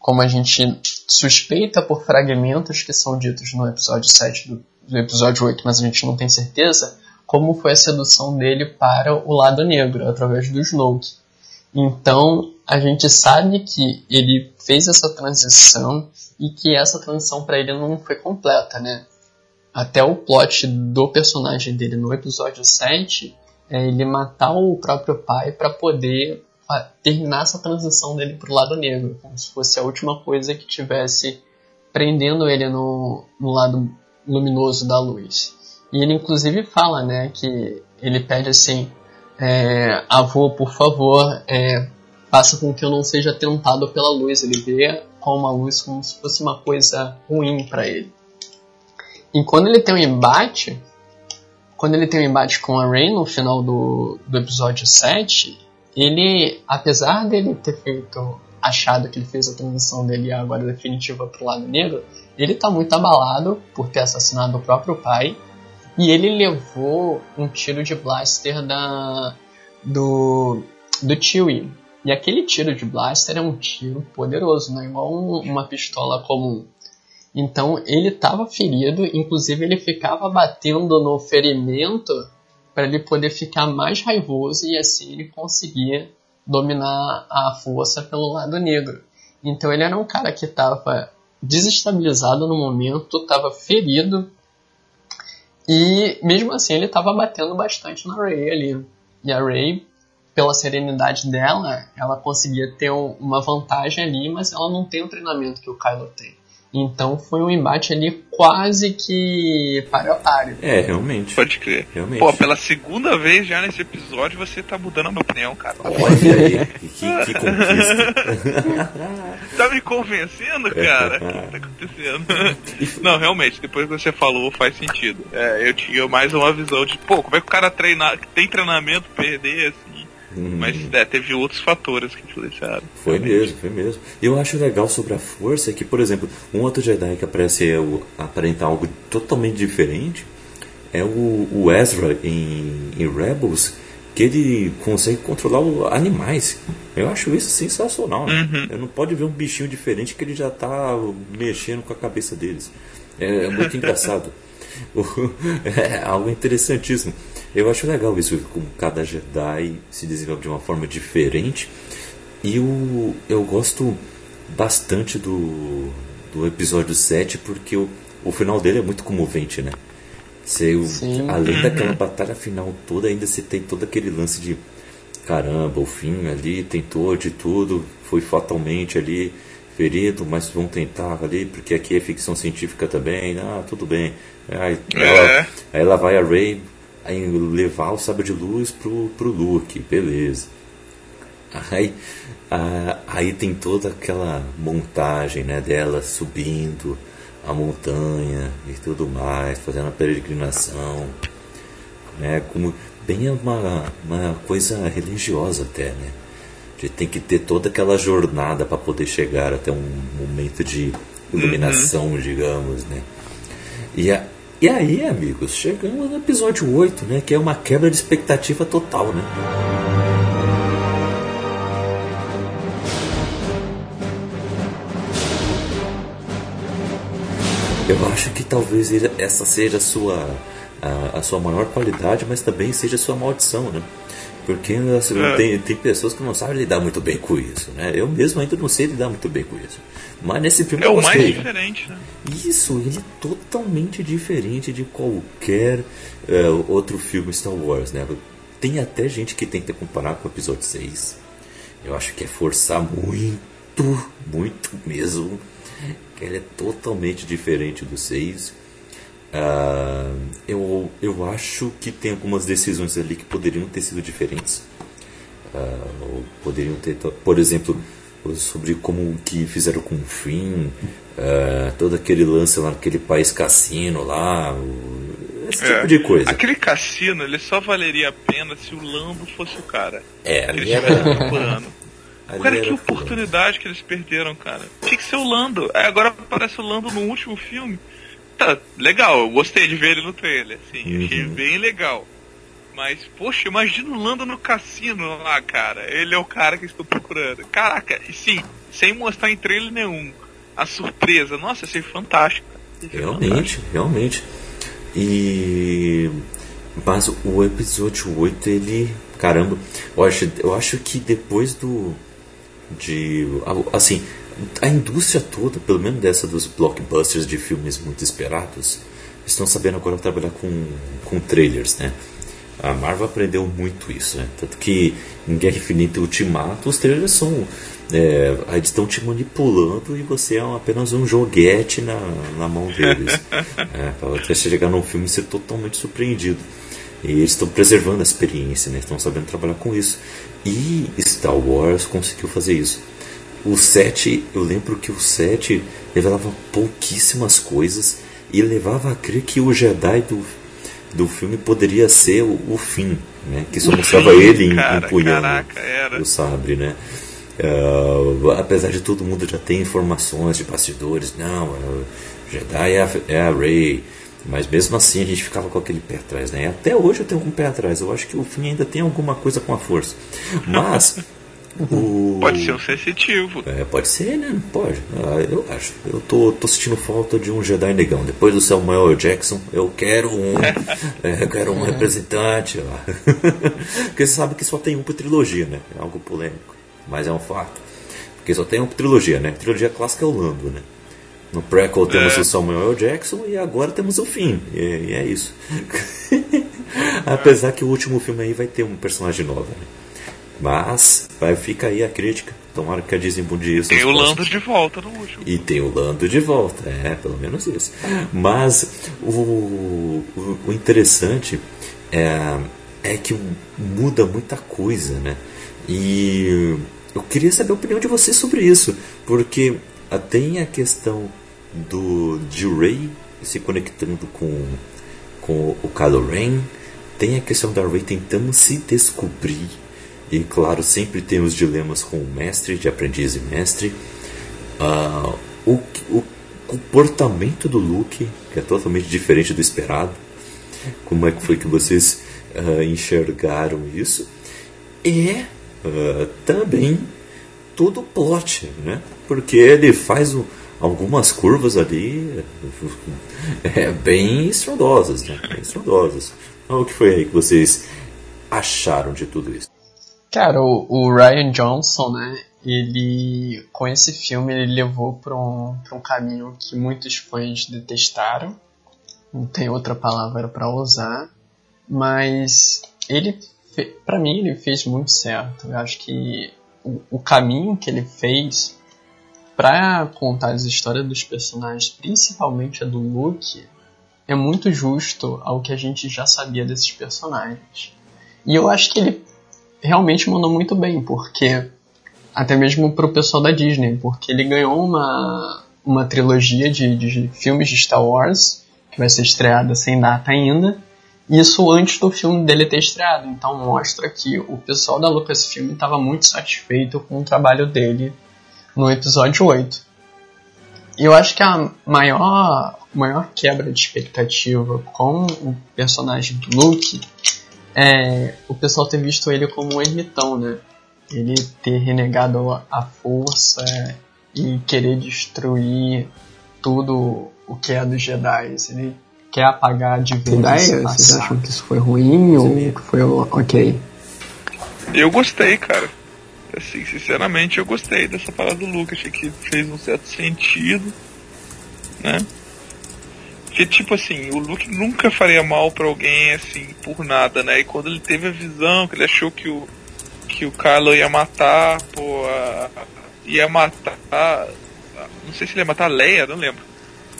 como a gente suspeita por fragmentos que são ditos no episódio 7 do, do episódio 8, mas a gente não tem certeza, como foi a sedução dele para o lado negro, através do Snoke. Então, a gente sabe que ele fez essa transição e que essa transição para ele não foi completa, né? Até o plot do personagem dele no episódio 7 é ele matar o próprio pai para poder terminar essa transição dele pro lado negro, como se fosse a última coisa que tivesse prendendo ele no, no lado luminoso da luz. E ele inclusive fala, né, que ele pede assim, é, avô, por favor, é, faça com que eu não seja tentado pela luz. Ele vê com a luz como se fosse uma coisa ruim para ele. E quando ele tem um embate, quando ele tem um embate com a Rain no final do, do episódio 7, ele, apesar dele ter feito, achado que ele fez a transição dele agora definitiva pro lado negro, ele tá muito abalado por ter assassinado o próprio pai e ele levou um tiro de blaster da do do Chewie. E aquele tiro de blaster é um tiro poderoso, não é igual um, uma pistola comum. Então ele estava ferido, inclusive ele ficava batendo no ferimento para ele poder ficar mais raivoso e assim ele conseguia dominar a força pelo lado negro. Então ele era um cara que estava desestabilizado no momento, estava ferido e mesmo assim ele estava batendo bastante na Ray ali. E a Ray, pela serenidade dela, ela conseguia ter uma vantagem ali, mas ela não tem o treinamento que o Kylo tem. Então foi um embate ali quase que páreo a páreo. É, realmente. Pode crer. Realmente. Pô, pela segunda vez já nesse episódio você tá mudando a minha opinião, cara. Olha aí, que, que conquista. tá me convencendo, cara? O que tá acontecendo? Não, realmente, depois que você falou, faz sentido. É, eu tinha mais uma visão de, pô, como é que o cara treina, tem treinamento perder assim? Uhum. Mas é, teve outros fatores que influenciaram. Foi mesmo, foi mesmo. E eu acho legal sobre a força é que, por exemplo, um outro Jedi que aparece aparentar algo totalmente diferente é o, o Ezra em, em Rebels, que ele consegue controlar animais. Eu acho isso sensacional. Né? Uhum. Eu não pode ver um bichinho diferente que ele já está mexendo com a cabeça deles. É, é muito engraçado. é algo interessantíssimo. Eu acho legal isso, como cada Jedi se desenvolve de uma forma diferente. E eu, eu gosto bastante do, do episódio 7 porque o, o final dele é muito comovente, né? Você, Sim. além daquela batalha final toda, ainda você tem todo aquele lance de caramba, o fim ali tentou de tudo, foi fatalmente ali ferido, mas vão tentar ali, porque aqui é ficção científica também, ah, tudo bem. Aí ela, É. aí ela vai a Ray aí levar o sabre de luz pro, pro Luke, beleza. Aí, ah, aí tem toda aquela montagem né, dela subindo a montanha e tudo mais, fazendo a peregrinação, né, como bem uma, uma coisa religiosa até, né? De tem que ter toda aquela jornada para poder chegar até um momento de iluminação, digamos, né? E, a, e aí, amigos, chegamos no episódio 8, né? Que é uma quebra de expectativa total, né? Eu acho que talvez essa seja a sua, a, a sua maior qualidade, mas também seja a sua maldição, né? Porque assim, É. tem, tem pessoas que não sabem lidar muito bem com isso, né? Eu mesmo ainda não sei lidar muito bem com isso. Mas nesse filme É eu o mais gostei. diferente, né? Isso, ele é totalmente diferente de qualquer é, outro filme Star Wars, né? Tem até gente que tenta comparar com o episódio 6. Eu acho que é forçar muito, muito mesmo. Que ele é totalmente diferente do 6. Ah, eu, eu acho que tem algumas decisões ali que poderiam ter sido diferentes. Ah, ou poderiam ter, por exemplo, sobre como que fizeram com o Finn, ah, todo aquele lance lá naquele país cassino lá, esse tipo É. de coisa. Aquele cassino, ele só valeria a pena se o Lando fosse o cara. É, Ele ali estivesse era, procurando. ali Cara, que oportunidade que eles perderam, cara. Tinha que ser o Lando. Agora aparece o Lando no último filme. Tá, legal, eu gostei de ver ele no trailer, assim, Uhum. achei bem legal. Mas, poxa, imagina o Lando no cassino lá, cara. Ele é o cara que estou procurando. Caraca, e sim, sem mostrar em trailer nenhum. A surpresa, nossa, achei fantástico. Achei Realmente, realmente. E. Mas o episódio 8, ele. Caramba, eu acho, eu acho que depois do. De. Assim, a indústria toda, pelo menos dessa dos blockbusters de filmes muito esperados, estão sabendo agora trabalhar com, com trailers, né? A Marvel aprendeu muito isso, né? Tanto que em Guerra Infinita e Ultimato, os trailers são. É, eles estão te manipulando e você é apenas um joguete na, na mão deles. é, para você chegar num filme e ser totalmente surpreendido. E eles estão preservando a experiência, né? Estão sabendo trabalhar com isso. E Star Wars conseguiu fazer isso. O 7, eu lembro que o 7 revelava pouquíssimas coisas e levava a crer que o Jedi do, do filme poderia ser o, o fim, né? Que só O mostrava fim, ele cara, empunhando caraca, o sabre, né? Uh, apesar de todo mundo já ter informações de bastidores, não, o Jedi é a, é a Rey, mas mesmo assim a gente ficava com aquele pé atrás, né? Até hoje eu tenho um pé atrás, eu acho que o fim ainda tem alguma coisa com a força, mas o Pode ser um sensitivo. é, pode ser, né? Pode. Ah, eu acho. Eu tô, tô sentindo falta de um Jedi negão. Depois do Samuel L. Jackson, eu quero um. é, eu quero um representante. lá. Porque você sabe que só tem um por trilogia, né? É algo polêmico. Mas é um fato. Porque só tem um por trilogia, né? trilogia clássica é o Lando, né? No prequel temos É. o Samuel L. Jackson e agora temos o Finn. E, e é isso. Apesar que o último filme aí vai ter um personagem novo, né? Mas vai fica aí a crítica. Tomara que a Disney mude isso. Tem o. Lando de volta no último. E tem o Lando de volta, é, pelo menos isso. Mas o, o, o interessante é, é que muda muita coisa, né? E eu queria saber a opinião de vocês sobre isso, porque tem a questão do de Rey se conectando com, com o Kylo Ren, tem a questão da Rey tentando se descobrir, e claro, sempre tem os dilemas com o mestre, de aprendiz e mestre. Ah, o, o comportamento do Luke, que é totalmente diferente do esperado. Como é que foi que vocês ah, enxergaram isso? E ah, também todo o plot, né? Porque ele faz o- algumas curvas ali é, bem estrondosas, né? Bem estrondosas. Então, o que foi aí que vocês acharam de tudo isso? Cara, o, o Ryan Johnson, né? Ele, com esse filme, ele levou para um, um caminho que muitos fãs detestaram. Não tem outra palavra para usar. Mas ele, pra mim, ele fez muito certo. Eu acho que o, o caminho que ele fez para contar as histórias dos personagens, principalmente a do Luke, é muito justo ao que a gente já sabia desses personagens. E eu acho que ele realmente mandou muito bem, porque até mesmo pro pessoal da Disney, porque ele ganhou uma, uma trilogia de, de filmes de Star Wars, que vai ser estreada sem data ainda, isso antes do filme dele ter estreado, então mostra que o pessoal da Lucasfilm estava muito satisfeito com o trabalho dele no episódio 8. E eu acho que a maior, maior quebra de expectativa com o personagem do Luke é o pessoal ter visto ele como um ermitão, né? Ele ter renegado a- força e querer destruir tudo o que é dos Jedi. Ele quer apagar de vez Ideia? esse Vocês acham que isso foi ruim ou que foi o- ok? Eu gostei, cara. Assim, sinceramente, eu gostei dessa parada do Luke. Achei que fez um certo sentido, né? Porque, tipo assim, o Luke nunca faria mal pra alguém, assim, por nada, né? E quando ele teve a visão, que ele achou que o, que o Kylo ia matar, pô, a- ia matar, a- não sei se ele ia matar a Leia, não lembro.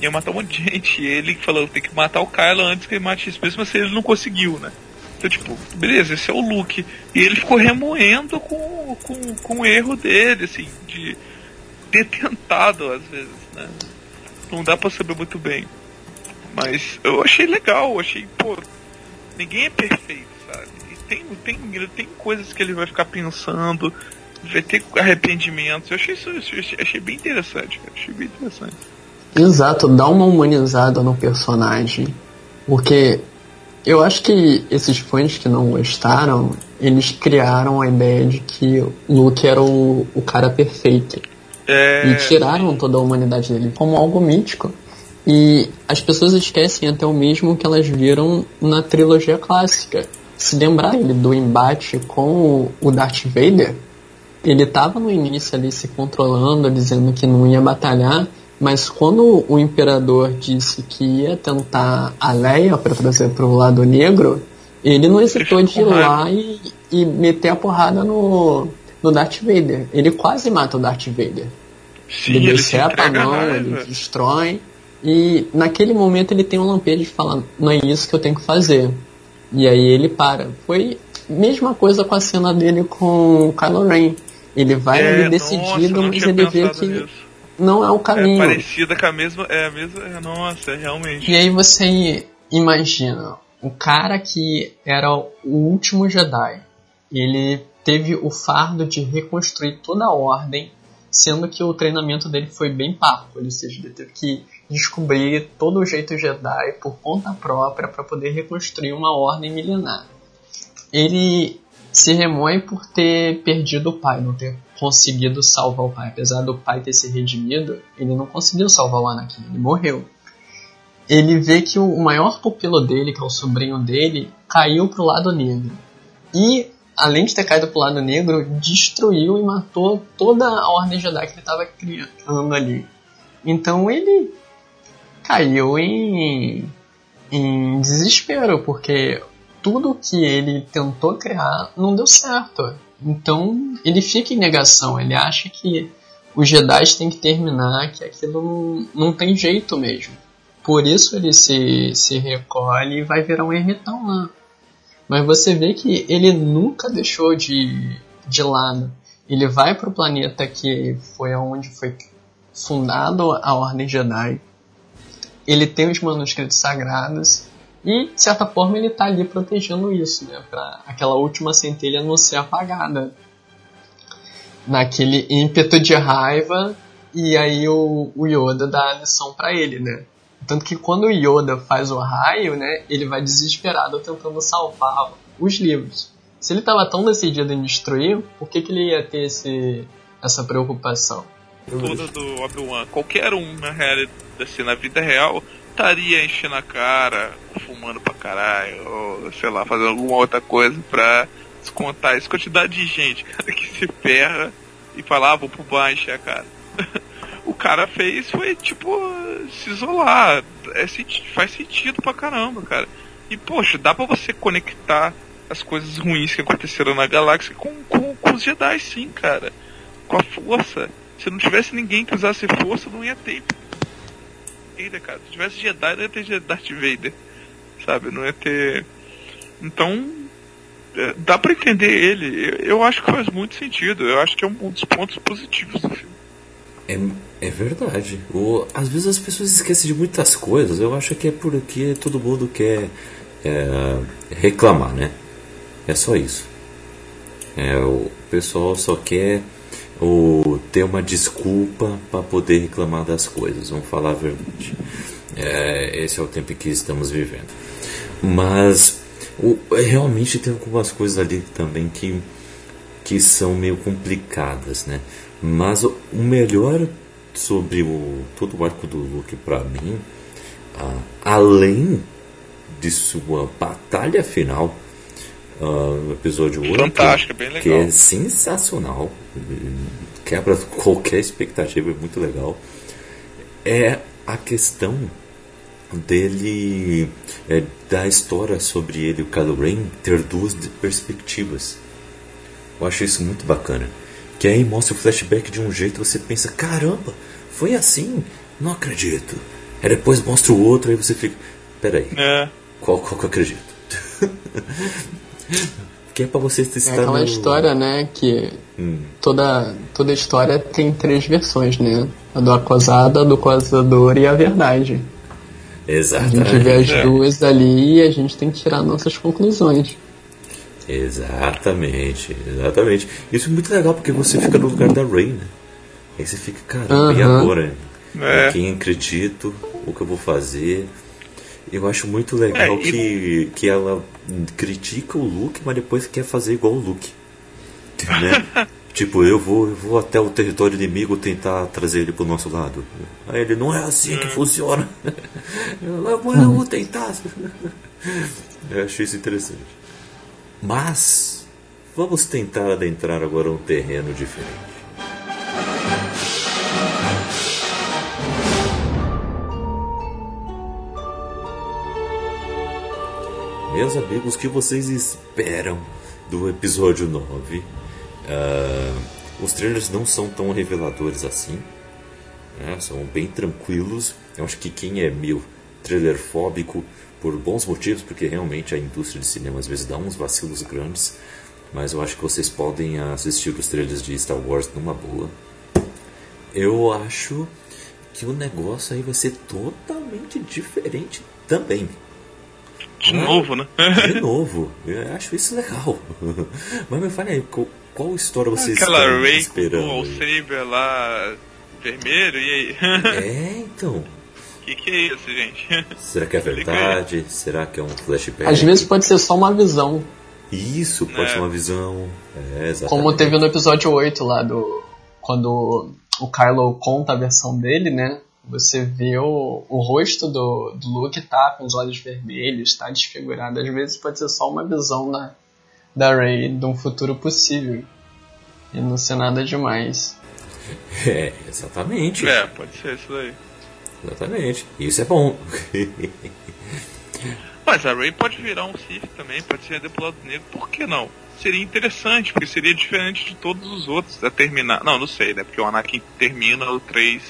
Ia matar um monte de gente. E ele falou, tem que matar o Kylo antes que ele mate isso mesmo, mas ele não conseguiu, né? Então, tipo, beleza, esse é o Luke. E ele ficou remoendo com, com, com o erro dele, assim, de ter tentado às vezes, né? Não dá pra saber muito bem. Mas eu achei legal, achei, pô, ninguém é perfeito, sabe? E tem, tem, tem coisas que ele vai ficar pensando, vai ter arrependimentos. Eu achei isso, achei, achei bem interessante, cara. Achei bem interessante. Exato, dá uma humanizada no personagem. Porque eu acho que esses fãs que não gostaram, eles criaram a ideia de que Luke era o, o cara perfeito. É... E tiraram toda a humanidade dele como algo mítico. E as pessoas esquecem até o mesmo que elas viram na trilogia clássica. Se lembrar ele do embate com o Darth Vader, ele estava no início ali se controlando, dizendo que não ia batalhar, mas quando o imperador disse que ia tentar a Leia para trazer para o lado negro, ele não hesitou de ir lá e, e meter a porrada no, no Darth Vader. Ele quase mata o Darth Vader. Sim, ele ele a mão, ele destrói. E naquele momento ele tem um lampejo de falar, não é isso que eu tenho que fazer. E aí ele para. Foi mesma coisa com a cena dele com o Kylo Ren. Ele vai É, ali nossa, decidido, não mas ele vê que nisso. não é o É caminho. parecida com a mesma. É a mesma. É, nossa, é realmente. E aí você imagina, o cara que era o último Jedi, ele teve o fardo de reconstruir toda a ordem, sendo que o treinamento dele foi bem parco, ou seja, ele teve que descobrir todo o jeito Jedi por conta própria para poder reconstruir uma ordem milenar. Ele se remoe por ter perdido o pai, não ter conseguido salvar o pai. Apesar do pai ter se redimido, ele não conseguiu salvar o Anakin, ele morreu ele vê que o maior pupilo dele, que é o sobrinho dele, caiu pro lado negro. E, além de ter caído pro lado negro, destruiu e matou toda a Ordem Jedi que ele estava criando ali. Então ele caiu em, em desespero, porque tudo que ele tentou criar não deu certo. Então ele fica em negação, ele acha que os Jedi têm que terminar, que aquilo não, tem jeito mesmo. Por isso ele se, se recolhe e vai virar um ermitão lá. Mas você vê que ele nunca deixou de, de lado. Ele vai para o planeta que foi onde foi fundado a Ordem Jedi. Ele tem os manuscritos sagrados. E, de certa forma, ele está ali protegendo isso, né? Para aquela última centelha não ser apagada. Naquele ímpeto de raiva, e aí o, o Yoda dá a lição para ele, né? Tanto que quando o Yoda faz o raio, né, ele vai desesperado tentando salvar os livros. Se ele estava tão decidido em destruir, por que, que ele ia ter esse, essa preocupação? Toda do Obi-Wan. Qualquer um, na realidade, assim, na vida real, estaria enchendo a cara, fumando pra caralho, ou sei lá, fazendo alguma outra coisa pra descontar essa quantidade de gente, cara, que se ferra e fala, ah, vou pro bar encher a cara. o cara fez foi tipo se isolar. É, faz sentido pra caramba, cara. E poxa, dá pra você conectar as coisas ruins que aconteceram na galáxia com, com, com os Jedi, sim, cara. Com a força. Se não tivesse ninguém que usasse força, não ia ter. Vader, cara. Se tivesse Jedi, não ia ter Darth Vader. Sabe? Não ia ter. Então. é, Dá pra entender ele. Eu, eu acho que faz muito sentido. Eu acho que é um dos pontos positivos do filme. É, é verdade. O, às vezes as pessoas esquecem de muitas coisas. Eu acho que é porque todo mundo quer é, reclamar, né? É só isso. É, o pessoal só quer o, ter uma desculpa para poder reclamar das coisas. Vamos falar a verdade. É, esse é o tempo em que estamos vivendo. Mas o, realmente tem algumas coisas ali também que, que são meio complicadas, né? Mas o, o melhor sobre o, todo o arco do Luke para mim, ah, além de sua batalha final, ah, no episódio 8, Fantástica, bem que legal. é sensacional, quebra qualquer expectativa, é muito legal, é a questão dele, é, da história sobre ele e o Kylo Ren ter duas perspectivas. Eu acho isso muito bacana. Que aí mostra o flashback de um jeito você pensa, caramba, foi assim? Não acredito. Aí depois mostra o outro, aí você fica, peraí, É. qual, qual que eu acredito? que é pra você É estar aquela no- história, né, que Hum, toda, toda história tem três versões, né? A do acusado, a do acusador e a verdade. A gente vê as exatamente. É. duas ali e a gente tem que tirar nossas conclusões. Exatamente, exatamente. Isso é muito legal porque você fica no lugar da Rey, né? Aí você fica, caramba, e Aham. agora? É. Em quem acredito, o que eu vou fazer. Eu acho muito legal É, e- que, que ela critica o Luke, mas depois quer fazer igual o Luke. Né? tipo, eu vou, eu vou até o território inimigo tentar trazer ele pro nosso lado. Aí ele, não é assim que funciona. Eu, eu vou, eu vou tentar. Eu achei isso interessante. Mas, vamos tentar adentrar agora um terreno diferente. Meus amigos, o que vocês esperam do episódio 9? Ah, os trailers não são tão reveladores assim, né? são bem tranquilos. Eu acho que quem é meio trailer fóbico, por bons motivos, porque realmente a indústria de cinema às vezes dá uns vacilos grandes, mas eu acho que vocês podem assistir os trailers de Star Wars numa boa. Eu acho que o negócio aí vai ser totalmente diferente também. De novo, né? De novo, eu acho isso legal. Mas me fale aí, qual, qual história vocês Aquela estão Ray com esperando? o aí? Saber lá vermelho, e aí? É, então. que que é isso, gente? Será que é verdade? Será que é um flashback? Às vezes pode ser só uma visão. Isso, pode É. ser uma visão. É, exatamente. Como teve no episódio 8 lá do. Quando o Kylo conta a versão dele, né? Você vê o, o rosto do, do Luke tá com os olhos vermelhos, tá desfigurado. Às vezes pode ser só uma visão da, da Rey de um futuro possível. E não ser nada demais. É, exatamente. É, pode ser isso daí. Exatamente. Isso é bom. Mas a Ray pode virar um Sith também, pode ser do lado negro, por que não? Seria interessante, porque seria diferente de todos os outros a terminar. Não, não sei, né? Porque o Anakin termina o 3.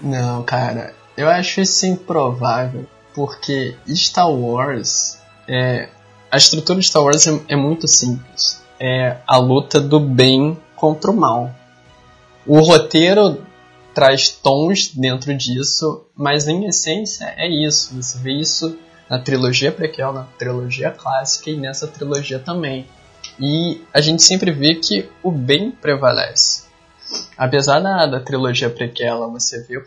Não, cara, eu acho isso improvável, porque Star Wars é. A estrutura de Star Wars é, é muito simples. É a luta do bem contra o mal. O roteiro traz tons dentro disso, mas em essência é isso. Você vê isso na trilogia prequel, na trilogia clássica e nessa trilogia também. E a gente sempre vê que o bem prevalece. Apesar da, da trilogia prequela você vê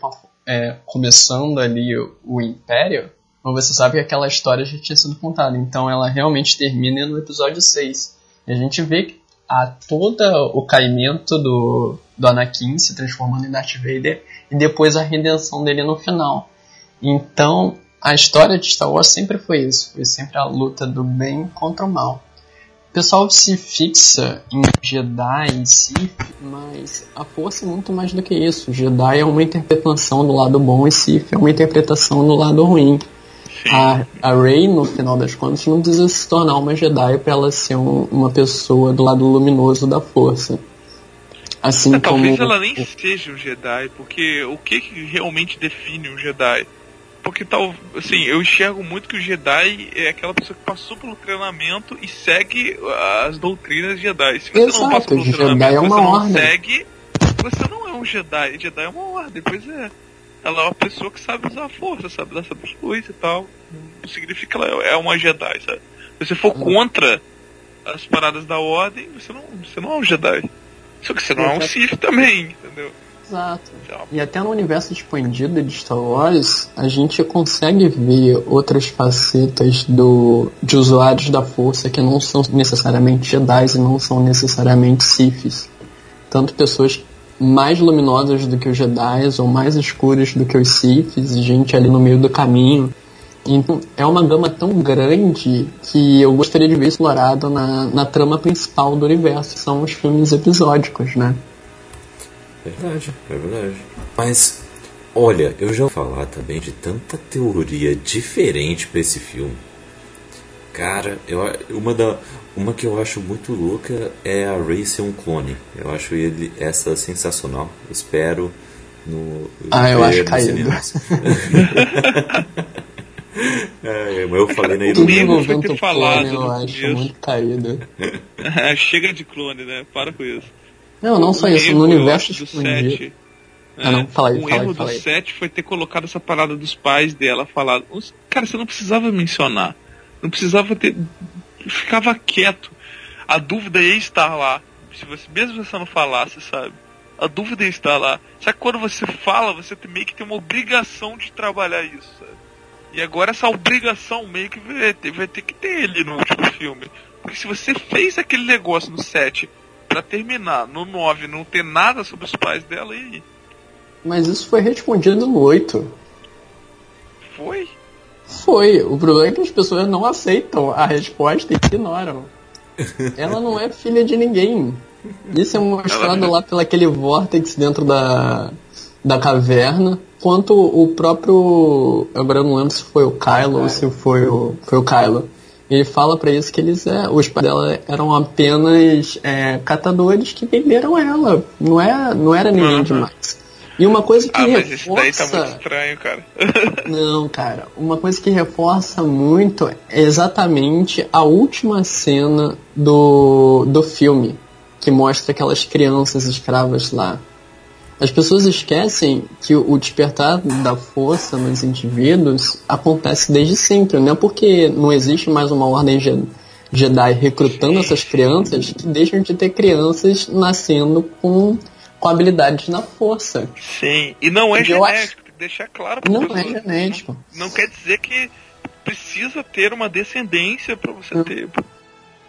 é, começando ali o, o Império, mas você sabe que aquela história já tinha sido contada. Então ela realmente termina no episódio 6. E a gente vê a todo o caimento do, do Anakin se transformando em Darth Vader e depois a redenção dele no final. Então a história de Star Wars sempre foi isso. Foi sempre a luta do bem contra o mal. O pessoal se fixa em Jedi e Sith, mas a força é muito mais do que isso. Jedi é uma interpretação do lado bom e Sith é uma interpretação do lado ruim. A, a Rey, no final das contas, não precisa se tornar uma Jedi para ela ser um- uma pessoa do lado luminoso da força. Assim É, como. talvez ela nem seja um Jedi, porque o que, que realmente define um Jedi? Porque tal, assim, eu enxergo muito que o Jedi é aquela pessoa que passou pelo treinamento e segue as doutrinas Jedi. Se você não Exato, passa pelo treinamento, é você não ordem. segue, você não é um Jedi. Jedi é uma ordem, pois é. Ela é uma pessoa que sabe usar a força, sabe dar de luz e tal. Não significa que ela é uma Jedi, sabe? Se você for contra as paradas da ordem, você não, você não é um Jedi. Só que você não é um Sith também, entendeu? Exato. E até no universo expandido de Star Wars, a gente consegue ver outras facetas do, de usuários da força que não são necessariamente Jedi e não são necessariamente Siths. Tanto pessoas mais luminosas do que os Jedi ou mais escuras do que os Siths, gente ali no meio do caminho. Então é uma gama tão grande que eu gostaria de ver explorado na, na trama principal do universo, que são os filmes episódicos, né? Verdade, é verdade. Mas, olha, eu já vou falar também de tanta teoria diferente pra esse filme. Cara, eu, uma, da, uma que eu acho muito louca é a Ray ser um clone. Eu acho ele essa sensacional. Espero no. Ah, eu acho caído. cinemas. é, mas eu falei na ironia. mesmo foi ter falado clone, eu acho muito caído. Chega de clone, né? Para com isso. Não, não só isso, no universo expandido. 7. Ah, não, fala aí, o fala aí, erro fala do aí. 7 foi ter colocado essa parada dos pais dela, falado. "Os- Cara, você não precisava mencionar. Não precisava ter. Ficava quieto. A dúvida ia estar lá. Se você, mesmo se você não falasse, sabe? A dúvida está lá. Só que quando você fala, você meio que tem uma obrigação de trabalhar isso. Sabe? E agora essa obrigação meio que vai ter, vai ter que ter ele no último filme. Porque se você fez aquele negócio no 7 para terminar no 9 não ter nada sobre os pais dela, e aí? Mas isso foi respondido no 8. Foi? Foi. O problema é que as pessoas não aceitam a resposta e ignoram. Ela não é filha de ninguém. Isso é mostrado lá pelo aquele vórtex dentro da, da caverna. Quanto o próprio. Agora eu não lembro se foi o Kylo ou se foi o, foi o Kylo. Ele fala para isso que eles é, os pais dela eram apenas é, catadores que venderam ela. Não, é, não era ninguém uhum. demais. E uma coisa que ah, reforça... mas isso daí tá muito estranho, cara. Não, cara. Uma coisa que reforça muito é exatamente a última cena do, do filme, que mostra aquelas crianças escravas lá. As pessoas esquecem que o despertar da força nos indivíduos acontece desde sempre, não é porque não existe mais uma ordem Jedi recrutando essas crianças que deixam de ter crianças nascendo com com habilidades na força. Sim, e não é genético, tem que deixar claro Não é genético. Não, não, quer dizer que precisa ter uma descendência para você não.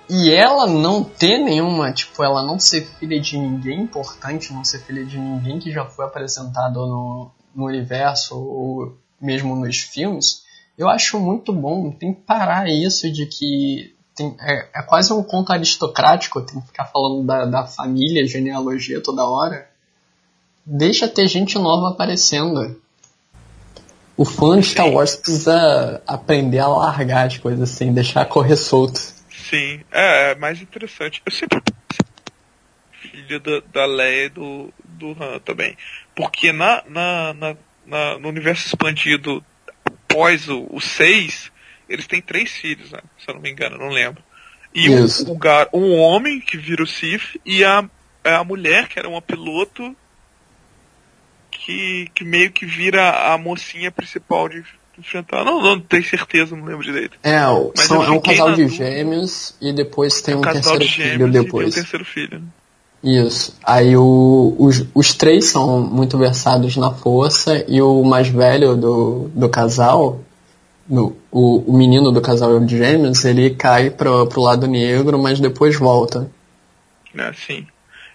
E ela não ter nenhuma, tipo, ela não ser filha de ninguém importante, não ser filha de ninguém que já foi apresentado no, no universo ou mesmo nos filmes, eu acho muito bom. Tem que parar isso de que tem, é, é, quase um conto aristocrático, tem que ficar falando da, da família, genealogia toda hora. Deixa ter gente nova aparecendo. O fã de Star Wars precisa aprender a largar as coisas assim, deixar correr solto. Sim, é, é mais interessante. Eu sempre filho da, da Leia e do, do Han também. Porque na, na, na, na no universo expandido após o, o 6, eles têm três filhos, né? Se eu não me engano, não lembro. E um, um, um, homem que vira o Sif e a, a mulher, que era uma piloto, que, que meio que vira a mocinha principal de enfrentar. Não, não tenho certeza, não lembro direito. É, são, é um casal de gêmeos e depois tem é um, um terceiro filho depois. um terceiro filho. Né? Isso. Aí o, os, os três são muito versados na força e o mais velho do, do casal no, o, o menino do casal de gêmeos, ele cai pro, pro lado negro, mas depois volta. Ah, sim.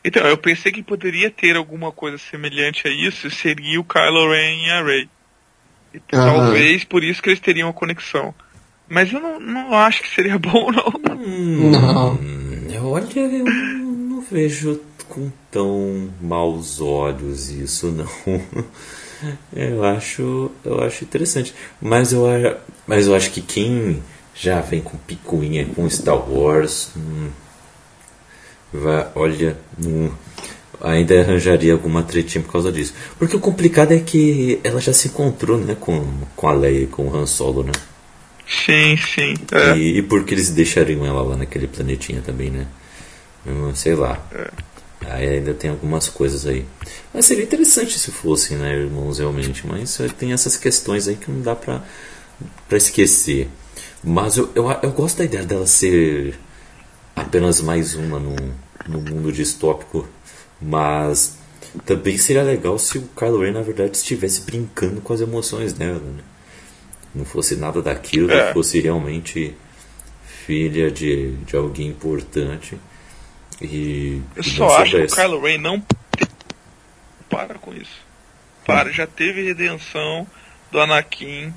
Então, eu pensei que poderia ter alguma coisa semelhante a isso, seria o Kylo Ren e a Rey. E talvez por isso que eles teriam uma conexão. Mas eu não, não acho que seria bom, não. Hum, não. Olha, eu não vejo com tão maus olhos isso, não. Eu acho, eu acho interessante. Mas eu, mas eu acho que quem já vem com picuinha com Star Wars, hum, vai, olha, hum, ainda arranjaria alguma tretinha por causa disso. Porque o complicado é que ela já se encontrou né, com, com a Leia e com o Han Solo, né? Sim, sim. É. E, e por que eles deixariam ela lá naquele planetinha também, né? Hum, sei lá. É. Aí ainda tem algumas coisas aí. Mas seria interessante se fossem, né, irmãos, realmente. Mas tem essas questões aí que não dá pra, pra esquecer. Mas eu, eu, eu gosto da ideia dela ser apenas mais uma no, no mundo distópico. Mas também seria legal se o Kylo Ren, na verdade, estivesse brincando com as emoções dela. Né? Não fosse nada daquilo, é. fosse realmente filha de, de alguém importante e, eu só acho que o Kylo Ren não para com isso. Para, já teve redenção do Anakin.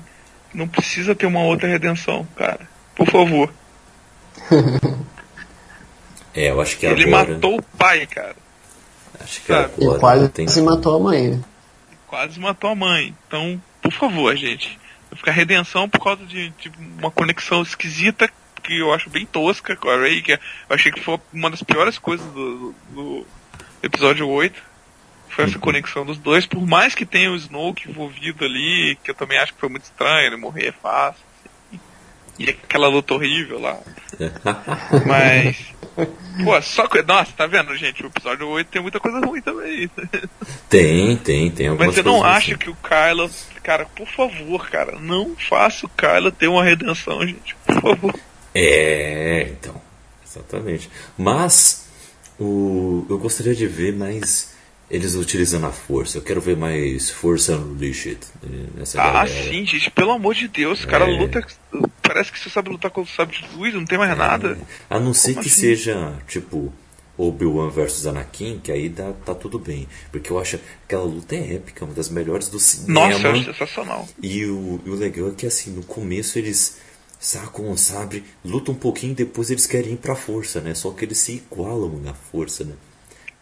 Não precisa ter uma outra redenção, cara. Por favor. é, eu acho que Ele agora... matou o pai, cara. Acho que agora e quase tem... matou a mãe. Quase matou a mãe. Então, por favor, gente. Vai ficar redenção por causa de, de uma conexão esquisita que eu acho bem tosca com a Ray, que eu achei que foi uma das piores coisas do, do episódio 8. Foi essa conexão dos dois, por mais que tenha o Snoke envolvido ali, que eu também acho que foi muito estranho, ele morrer é fácil. Assim, e aquela luta horrível lá. Mas. Pô, só coisa. Nossa, tá vendo, gente? O episódio 8 tem muita coisa ruim também. Tem, tem, tem Mas eu não acho assim. que o Kylo. Cara, por favor, cara, não faça o Kylo ter uma redenção, gente. Por favor. É, então. Exatamente. Mas o, eu gostaria de ver mais eles utilizando a força. Eu quero ver mais força unleashed eh, nessa Ah, galera. sim, gente, pelo amor de Deus, o cara É. luta. Parece que você sabe lutar com o sabre de luz, não tem mais nada. A não ser Como que assim? seja, tipo, Obi-Wan versus Anakin, que aí dá, tá tudo bem. Porque eu acho que aquela luta é épica, uma das melhores do cinema. Nossa, eu acho sensacional. E o, e o legal é que assim, no começo eles sacam o sabre, lutam um pouquinho, depois eles querem ir pra força, né? Só que eles se igualam na força, né?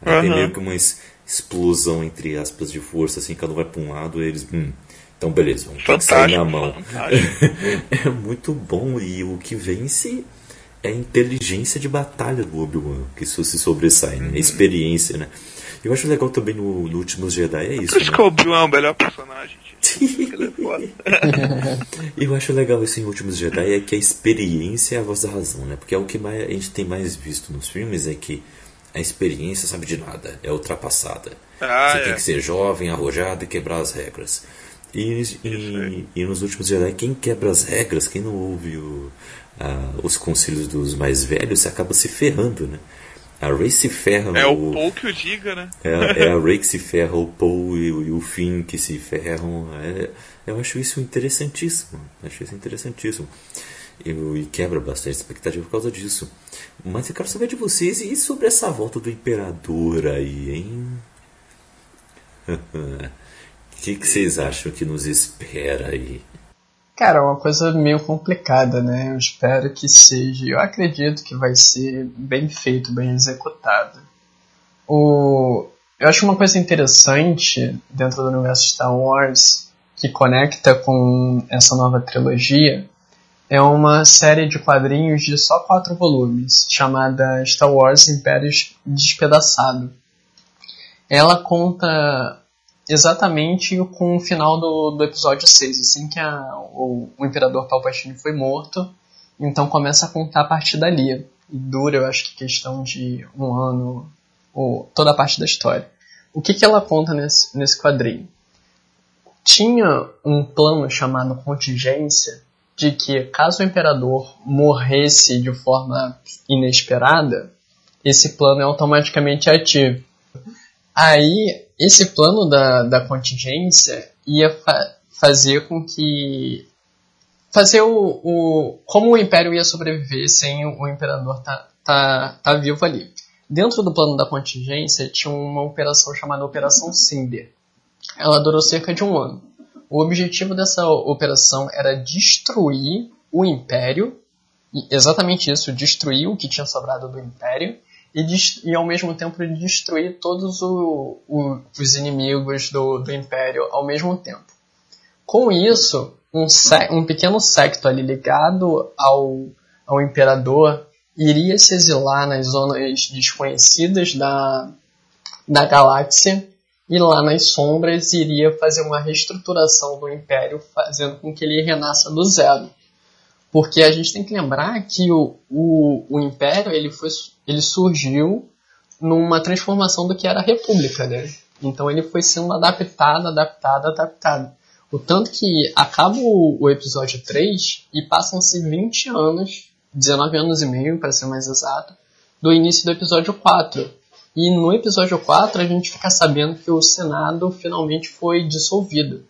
Aí tem Aham. meio que uma es- explosão, entre aspas, de força, assim, cada um vai pra um lado eles. Hum, então beleza, vamos que sair na Fantástico, mão. fantástico. é muito bom e o que vence é a inteligência de batalha do Obi-Wan, que isso se sobressai, né? A experiência, né? Eu acho legal também no, no Últimos Jedi, é isso, Por isso né? que o Obi-Wan é o melhor personagem, é. Eu acho legal isso em Últimos Jedi é que a experiência é a voz da razão, né? Porque é o que mais, a gente tem mais visto nos filmes é que a experiência sabe de nada, é ultrapassada. Ah, Você é. tem que ser jovem, arrojado e quebrar as regras. E, e, e nos últimos Jedi, quem quebra as regras, quem não ouve o- a- os conselhos dos mais velhos, você acaba se ferrando, né? A Rey se ferra É no- o Paul que o diga, né? é, é a Ray que se ferra, o Paul e, o- e o Finn que se ferram. É, eu acho isso interessantíssimo. Acho isso interessantíssimo. Eu, e quebra bastante expectativa por causa disso. Mas eu quero saber de vocês e sobre essa volta do Imperador aí, hein? O que, que vocês acham que nos espera aí? Cara, é uma coisa meio complicada, né? Eu espero que seja. Eu acredito que vai ser bem feito, bem executado. O... Eu acho uma coisa interessante dentro do universo Star Wars que conecta com essa nova trilogia é uma série de quadrinhos de só quatro volumes chamada Star Wars Império Despedaçado. Ela conta exatamente com o final do, do episódio 6, assim que a, o, o Imperador Palpatine foi morto, então começa a contar a partir dali. E dura, eu acho que questão de um ano, ou toda a parte da história. O que, que ela conta nesse, nesse quadrinho? Tinha um plano chamado contingência de que caso o Imperador morresse de forma inesperada, esse plano é automaticamente ativo. Aí, esse plano da, da contingência ia fa fazer com que. fazer o, o. como o Império ia sobreviver sem o, Imperador tá, tá, tá vivo ali. Dentro do plano da contingência tinha uma operação chamada Operação Cinder. Ela durou cerca de um ano. O objetivo dessa operação era destruir o Império, exatamente isso, destruir o que tinha sobrado do Império, e, e ao mesmo tempo destruir todos o, o, os inimigos do, do Império ao mesmo tempo. Com isso, um, um pequeno secto ali ligado ao, ao Imperador iria se exilar nas zonas desconhecidas da, da galáxia e lá nas sombras iria fazer uma reestruturação do Império, fazendo com que ele renasça do zero. Porque a gente tem que lembrar que o, o, o Império ele, foi, ele surgiu numa transformação do que era a República, né? Então ele foi sendo adaptado, adaptado, adaptado. O tanto que acaba o, o episódio 3 e passam-se 20 anos, 19 anos e meio, para ser mais exato, do início do episódio 4. E no episódio 4 a gente fica sabendo que o Senado finalmente foi dissolvido.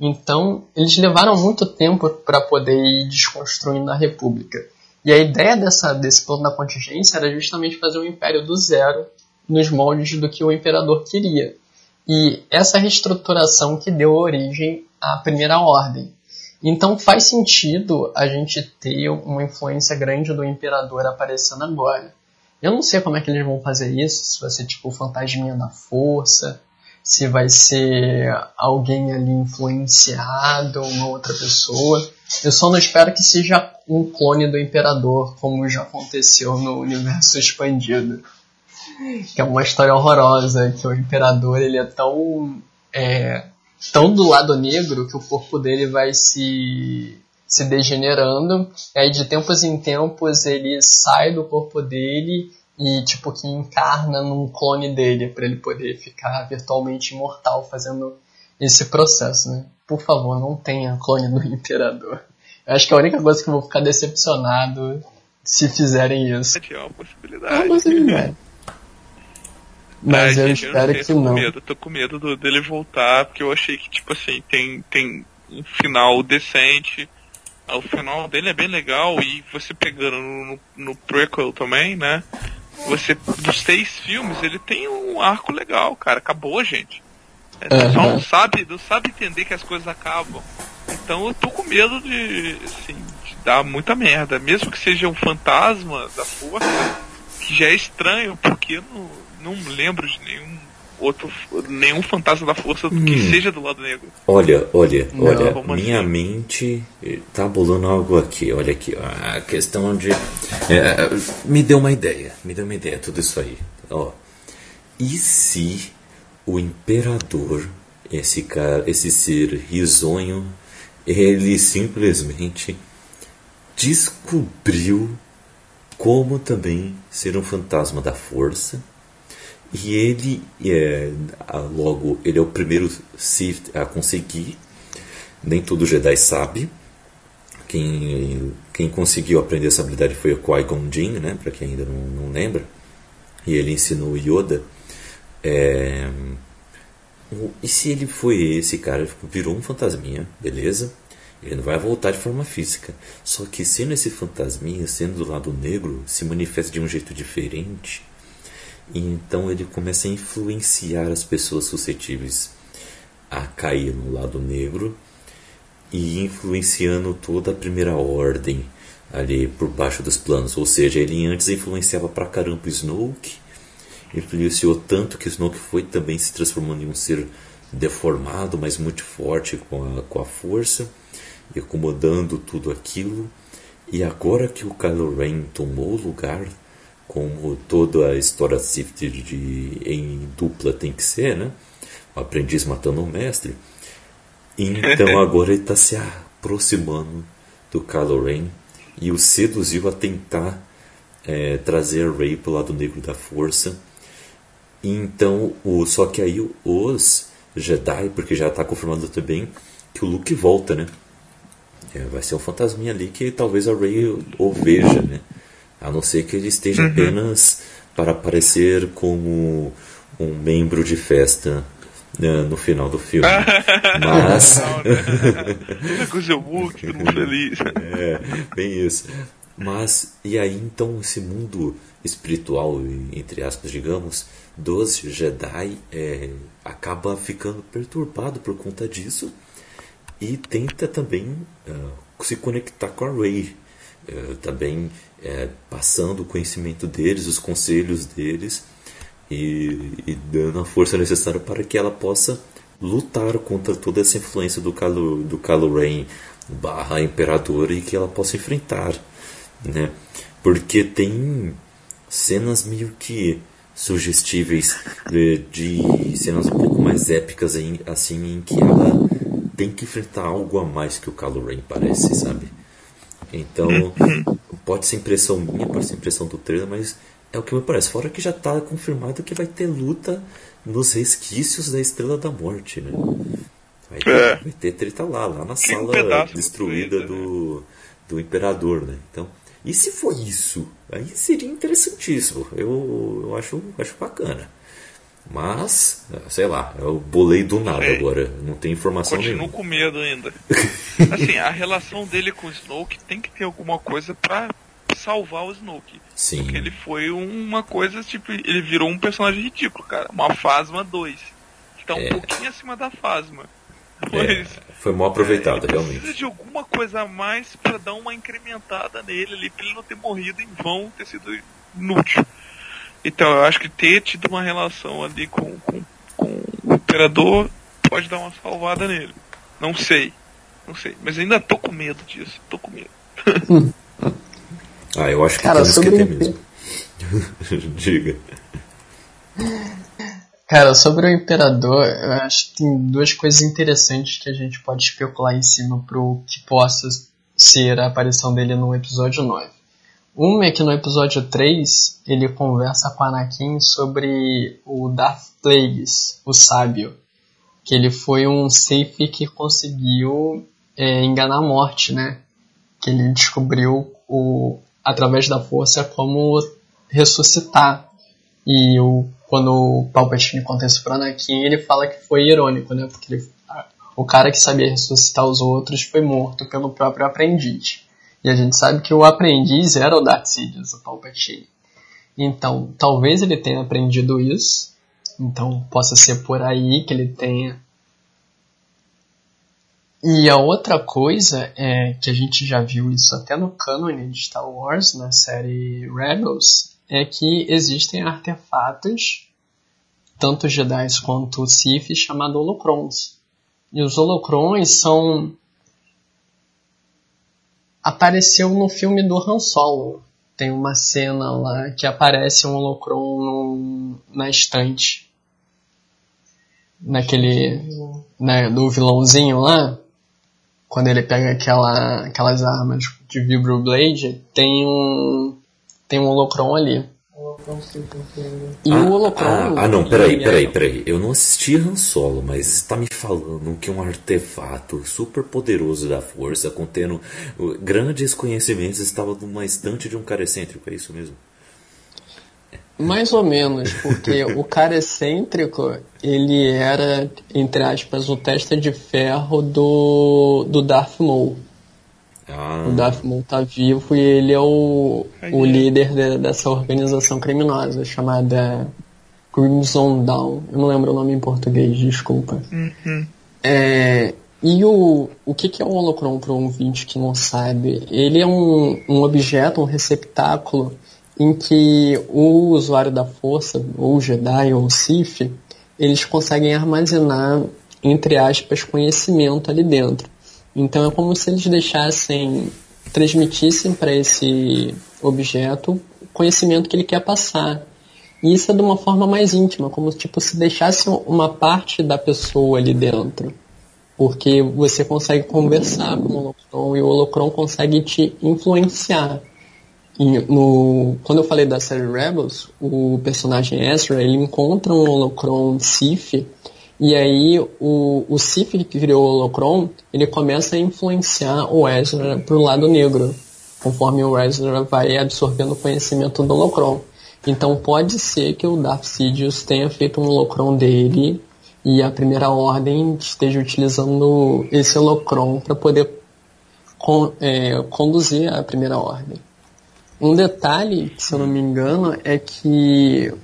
Então, eles levaram muito tempo para poder ir desconstruindo a República. E a ideia dessa, desse plano da contingência era justamente fazer um império do zero nos moldes do que o imperador queria. E essa reestruturação que deu origem à Primeira Ordem. Então faz sentido a gente ter uma influência grande do imperador aparecendo agora. Eu não sei como é que eles vão fazer isso, se vai ser tipo fantasminha da força, se vai ser alguém ali influenciado, uma outra pessoa. Eu só não espero que seja um clone do Imperador, como já aconteceu no universo expandido. Que é uma história horrorosa, que o Imperador ele é tão, é, tão do lado negro que o corpo dele vai se, se degenerando. E aí de tempos em tempos ele sai do corpo dele e tipo que encarna num clone dele para ele poder ficar virtualmente imortal fazendo esse processo, né? Por favor, não tenha clone do imperador. Eu acho que é a única coisa que eu vou ficar decepcionado se fizerem isso. É uma É uma possibilidade. possibilidade. Mas eu espero eu que tô não. Medo, tô com medo do- dele voltar, porque eu achei que, tipo assim, tem, tem um final decente. O final dele é bem legal e você pegando no, no, prequel também, né? Você, dos seis filmes, ele tem um arco legal, cara. Acabou, gente. É, Você só não sabe, não sabe entender que as coisas acabam. Então eu tô com medo de, assim, de dar muita merda. Mesmo que seja um fantasma da força, que já é estranho, porque eu não, não lembro de nenhum outro, nenhum fantasma da força que Hum. seja do lado negro. Olha, olha, Não, olha, minha assim? mente tá bolando algo aqui, olha aqui, ó, a questão de. é, me deu uma ideia, me deu uma ideia, tudo isso aí. Ó, e se o imperador, esse cara, esse ser risonho, ele simplesmente descobriu como também ser um fantasma da força? E ele é logo ele é o primeiro Sith a conseguir. Nem todo Jedi sabe. Quem, quem conseguiu aprender essa habilidade foi o Qui-Gon Jinn, né? Para quem ainda não, não lembra. E ele ensinou Yoda. É, E se ele foi esse cara, virou um fantasminha, beleza? Ele não vai voltar de forma física. Só que sendo esse fantasminha, sendo do lado negro, se manifesta de um jeito diferente. E então ele começa a influenciar as pessoas suscetíveis a cair no lado negro e influenciando toda a primeira ordem ali por baixo dos planos. Ou seja, ele antes influenciava pra caramba o Snoke, influenciou tanto que o Snoke foi também se transformando em um ser deformado, mas muito forte com a, com a força, e acomodando tudo aquilo. E agora que o Kylo Ren tomou o lugar, como toda a história de, de- em dupla tem que ser, né? O aprendiz matando o mestre. Então agora ele está se aproximando do Kylo Ren e o seduziu a tentar eh, trazer Rey para o lado negro da força. Então, o, só que aí os Jedi, porque já está confirmado também que o Luke volta, né? É, vai ser um fantasminha ali que talvez a Rey o veja, né? A não ser que ele esteja apenas para aparecer como um membro de festa né, no final do filme. Mas, Hulk, todo mundo feliz. é, bem isso. Mas, e aí então esse mundo espiritual, entre aspas, digamos, dos Jedi é, acaba ficando perturbado por conta disso e tenta também ah, se conectar com a Rey. Eh, também eh, passando o conhecimento deles, os conselhos deles e, e dando a força necessária para que ela possa lutar contra toda essa influência do Kylo, do Kylo Ren barra Imperador e que ela possa enfrentar, né? Porque tem cenas meio que sugestíveis de, de cenas um pouco mais épicas assim em que ela tem que enfrentar algo a mais que o Kylo Ren parece, sabe? Então, pode ser impressão minha, pode ser impressão do trailer, mas é o que me parece. Fora que já está confirmado que vai ter luta nos resquícios da Estrela da Morte, né? Vai ter, É. vai ter treta lá, lá na um sala pedaço destruída destruída, do, do Imperador, né? Então, e se for isso? Aí seria interessantíssimo. Eu, eu acho, acho bacana. Mas, sei lá, eu bolei do nada Sei. agora. Não tem informação Continuo nenhuma. com medo ainda. Assim, a relação dele com o Snoke tem que ter alguma coisa pra salvar o Snoke. Sim. Porque ele foi uma coisa, tipo, ele virou um personagem ridículo, cara. Uma Phasma 2. Que tá um É. pouquinho acima da Phasma. É, foi mal aproveitado, ele realmente. precisa de alguma coisa a mais pra dar uma incrementada nele ali, pra ele não ter morrido em vão, ter sido inútil. Então, eu acho que ter tido uma relação ali com, com, com o Imperador pode dar uma salvada nele. Não sei. Não sei. Mas ainda tô com medo disso. Tô com medo. Ah, eu acho que Cara, temos que sobre ter o mesmo. Diga. Cara, sobre o Imperador, eu acho que tem duas coisas interessantes que a gente pode especular em cima pro que possa ser a aparição dele no episódio 9. Uma é que no episódio 3 ele conversa com Anakin sobre o Darth Plagueis, o sábio. Que ele foi um safe que conseguiu é, enganar a morte, né? Que ele descobriu o, através da força como ressuscitar E o, quando o Palpatine conta isso pro Anakin, ele fala que foi irônico, né? Porque ele, o cara que sabia ressuscitar os outros foi morto pelo próprio aprendiz. E a gente sabe que o aprendiz era o Darth Sidious, o Palpatine. Então, talvez ele tenha aprendido isso. Então, possa ser por aí que ele tenha. E a outra coisa é que a gente já viu isso até no cânone de Star Wars, na série Rebels, é que existem artefatos, tanto Jedi quanto Sith, chamados holocrons. E os holocrons são. Apareceu no filme do Han Solo. Tem uma cena lá que aparece um holocron na estante. Naquele. Né, do vilãozinho lá. Quando ele pega aquela, aquelas armas de Vibroblade, tem um. Tem um holocron ali. E ah, o holocron. Ah, ah não, peraí, peraí, é- peraí. Eu não assisti Han Solo, mas está me falando que um artefato super poderoso da força, contendo uh, grandes conhecimentos, estava numa estante de um cara excêntrico, é isso mesmo? Mais ou menos, porque o cara excêntrico, ele era, entre aspas, o testa de ferro do, do Darth Maul. Ah, O Darth Maul tá vivo e ele é o, o líder de- dessa organização criminosa chamada Crimson Dawn. Eu não lembro o nome em português, desculpa. É, e o, o que, que é um holocron para um ouvinte que não sabe? Ele é um, um objeto, um receptáculo em que o usuário da força, ou Jedi ou Sith, eles conseguem armazenar, entre aspas, conhecimento ali dentro. Então é como se eles deixassem, transmitissem para esse objeto o conhecimento que ele quer passar. E isso é de uma forma mais íntima, como tipo se deixasse uma parte da pessoa ali dentro. Porque você consegue conversar com o holocron e o holocron consegue te influenciar. E no, quando eu falei da série Rebels, o personagem Ezra, ele encontra um holocron Sith, e aí o, o Sith que criou o holocron, ele começa a influenciar o Ezra pro lado negro, conforme o Ezra vai absorvendo o conhecimento do holocron. Então pode ser que o Darth Sidious tenha feito um holocron dele e a Primeira Ordem esteja utilizando esse holocron para poder con- é, conduzir a Primeira Ordem. Um detalhe, se eu não me engano, é que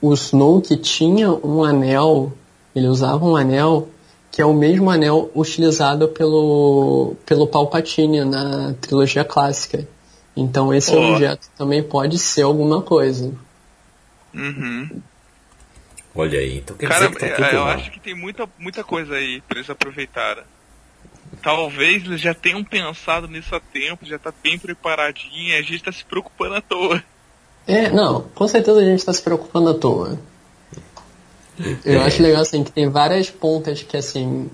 o Snoke tinha um anel, ele usava um anel que é o mesmo anel utilizado pelo, pelo Palpatine na trilogia clássica. Então esse Ó. objeto também pode ser alguma coisa. Uhum. olha aí, então quer Cara, dizer que tá tudo eu lá. acho que tem muita, muita coisa aí pra eles aproveitarem. Talvez eles já tenham pensado nisso há tempo, já tá bem preparadinho, a gente tá se preocupando à toa. É, não, com certeza a gente está se preocupando à toa. Eu É. acho legal assim que tem várias pontas que assim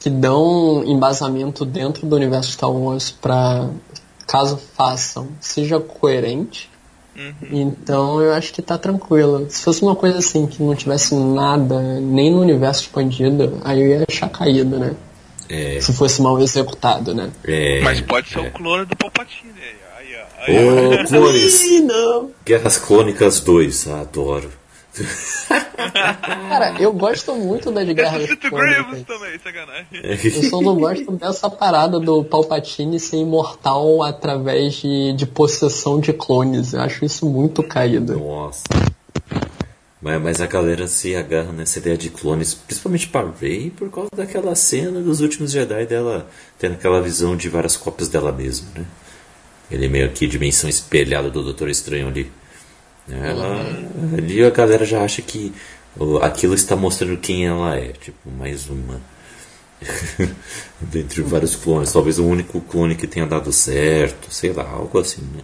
que dão embasamento dentro do universo Star Wars para caso façam seja coerente. Então eu acho que tá tranquilo. Se fosse uma coisa assim que não tivesse nada nem no universo expandido, aí eu ia achar caído, né? É, Se fosse mal executado, né? é, Mas pode ser o clone do Palpatine. Aí. Aí, ó. Ô, clones! Guerras Clônicas 2, ah, adoro. Cara, eu gosto muito das guerras Ressuscita o clônicas. Grievous também, sacanagem. Eu só não gosto dessa parada do Palpatine ser imortal através de, de possessão de clones. Eu acho isso muito caído. Nossa. Mas, mas a galera se agarra nessa ideia de clones, principalmente para Rey, por causa daquela cena dos últimos Jedi dela tendo aquela visão de várias cópias dela mesma, né? Ele meio que dimensão espelhada do Doutor Estranho ali. Ela, ali a galera já acha que aquilo está mostrando quem ela é, tipo, mais uma. Dentre vários clones, talvez o único clone que tenha dado certo, sei lá, algo assim, né?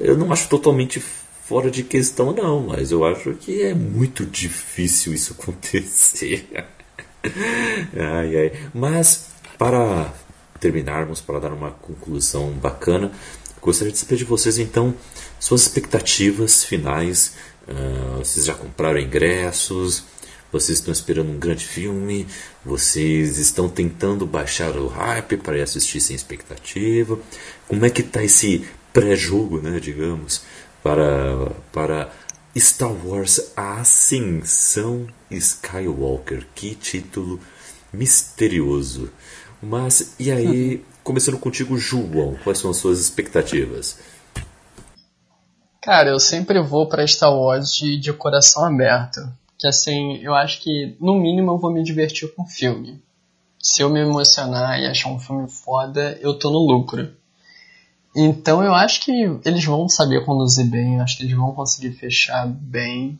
Eu não acho totalmente fora de questão, não, mas eu acho que é muito difícil isso acontecer. ai, ai. Mas, para terminarmos, para dar uma conclusão bacana, gostaria de saber de vocês, então, suas expectativas finais. Ah, vocês já compraram ingressos? Vocês estão esperando um grande filme? Vocês estão tentando baixar o hype para ir assistir sem expectativa? Como é que está esse pré-jogo, né, digamos, para, para Star Wars A Ascensão Skywalker. Que título misterioso. Mas, e aí, começando contigo, João, quais são as suas expectativas? Cara, eu sempre vou para Star Wars de, de coração aberto. Que assim, eu acho que no mínimo eu vou me divertir com o filme. Se eu me emocionar e achar um filme foda, eu tô no lucro. Então eu acho que eles vão saber conduzir bem, eu acho que eles vão conseguir fechar bem.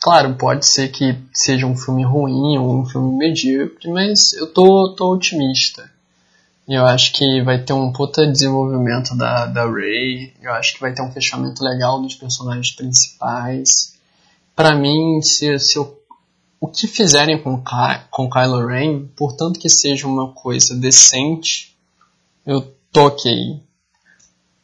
Claro, pode ser que seja um filme ruim ou um filme medíocre, mas eu tô, tô otimista. Eu acho que vai ter um puta desenvolvimento da, da Rey. Eu acho que vai ter um fechamento legal dos personagens principais. Para mim, se, se eu, o que fizerem com, com Kylo Ren, portanto que seja uma coisa decente, eu tô ok.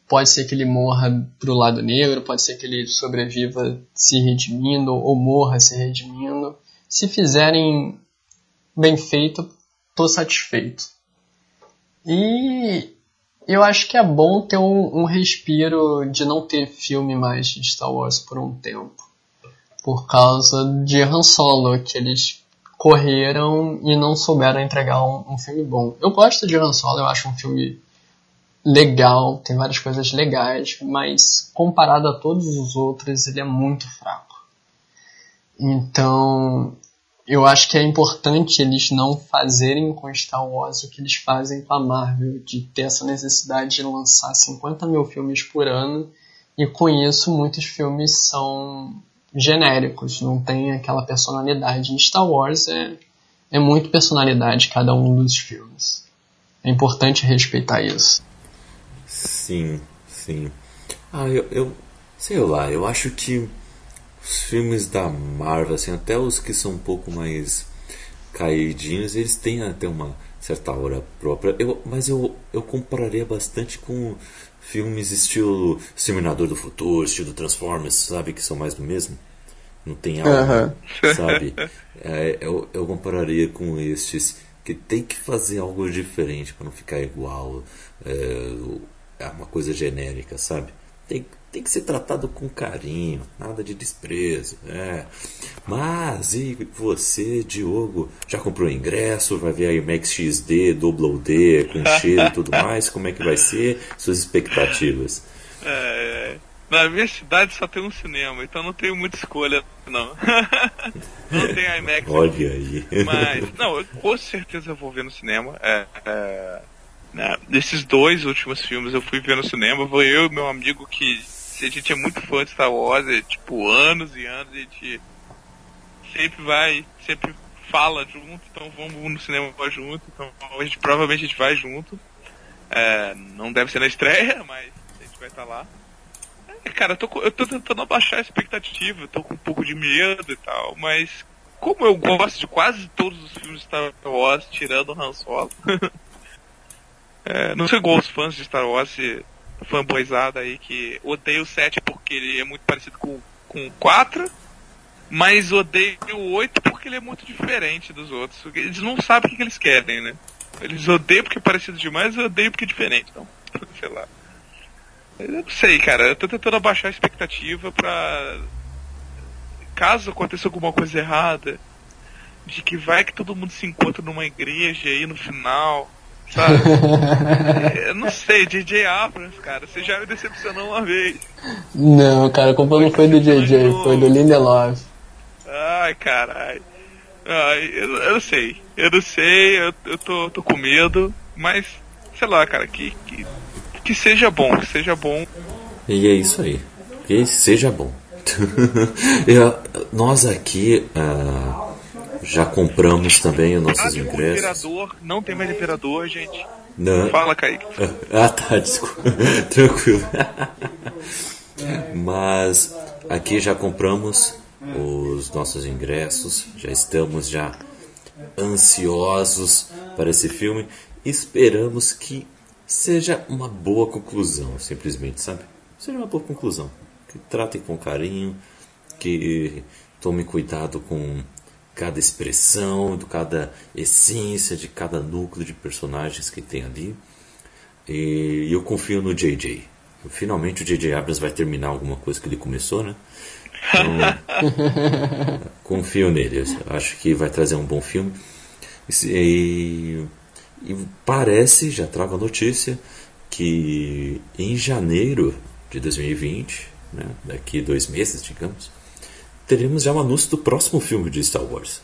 Pode ser que ele morra pro lado negro, pode ser que ele sobreviva se redimindo, ou morra se redimindo. Se fizerem bem feito, tô satisfeito. E eu acho que é bom ter um, um, respiro de não ter filme mais de Star Wars por um tempo. Por causa de Han Solo, que eles correram e não souberam entregar um, um filme bom. Eu gosto de Han Solo, eu acho um filme legal, tem várias coisas legais, mas comparado a todos os outros, ele é muito fraco. Então, eu acho que é importante eles não fazerem com Star Wars o que eles fazem com a Marvel, de ter essa necessidade de lançar 50 mil filmes por ano, e com isso muitos filmes são genéricos, não tem aquela personalidade. Em Star Wars é, é muito personalidade cada um dos filmes. É importante respeitar isso. Sim, sim. Ah, eu, eu sei lá, eu acho que os filmes da Marvel, assim, até os que são um pouco mais caidinhos, eles têm até uma certa aura própria. Eu, mas eu, eu compararia bastante com filmes estilo Exterminador do Futuro, estilo Transformers, sabe? Que são mais do mesmo. Não tem algo, sabe? É, eu, eu compararia com estes que tem que fazer algo diferente para não ficar igual. É, é uma coisa genérica, sabe? Tem, tem que ser tratado com carinho, nada de desprezo. É. Mas, e você, Diogo, já comprou ingresso? Vai ver a IMAX XD, Double D, com cheiro e tudo mais? Como é que vai ser? Suas expectativas? É, na minha cidade só tem um cinema, então não tenho muita escolha, não. não tem IMAX. Olha aí. Mas, não, eu, com certeza eu vou ver no cinema. É, é, né, desses dois últimos filmes eu fui ver no cinema, foi eu e meu amigo que a gente é muito fã de Star Wars, é, tipo, anos e anos, a gente sempre vai, sempre fala junto, então vamos no cinema junto, então a gente provavelmente a gente vai junto. É, não deve ser na estreia, mas a gente vai estar tá lá. É, cara, eu tô, eu tô tentando abaixar a expectativa, eu tô com um pouco de medo e tal, mas como eu gosto de quase todos os filmes de Star Wars, tirando o Han Solo, é, não sei igual os fãs de Star Wars fanboyzada aí que odeia o 7 porque ele é muito parecido com, com o 4, mas odeia o 8 porque ele é muito diferente dos outros. Eles não sabem o que, eles querem, né? Eles odeiam porque é parecido demais e odeiam porque é diferente. Então, sei lá. Eu não sei, cara. Eu tô tentando abaixar a expectativa pra. Caso aconteça alguma coisa errada, de que vai que todo mundo se encontra numa igreja aí no final Sabe? eu não sei, DJ Abrams, cara, você já me decepcionou uma vez. Não, cara, a culpa não foi do JJ, foi do Lindelof. Ai, caralho. Ai, eu, eu não sei, eu não sei, eu, eu tô, tô com medo, mas, sei lá, cara, que, que, que seja bom, que seja bom. E é isso aí, que seja bom. eu, nós aqui. Uh já compramos também os nossos ah, ingressos. Imperador, não tem mais imperador, gente. Não. Fala, Kaique. Ah, tá, desculpa. Tranquilo. Mas aqui já compramos os nossos ingressos, já estamos já ansiosos para esse filme. Esperamos que seja uma boa conclusão, simplesmente, sabe? Seja uma boa conclusão. Que tratem com carinho, que tome cuidado com cada expressão, de cada essência, de cada núcleo de personagens que tem ali. E eu confio no JJ. Finalmente o J.J. Abrams vai terminar alguma coisa que ele começou, né? Então, confio nele. Eu acho que vai trazer um bom filme. E, e parece, já trago a notícia, que em janeiro de 2020, né, daqui dois meses, digamos, teremos já o um anúncio do próximo filme de Star Wars.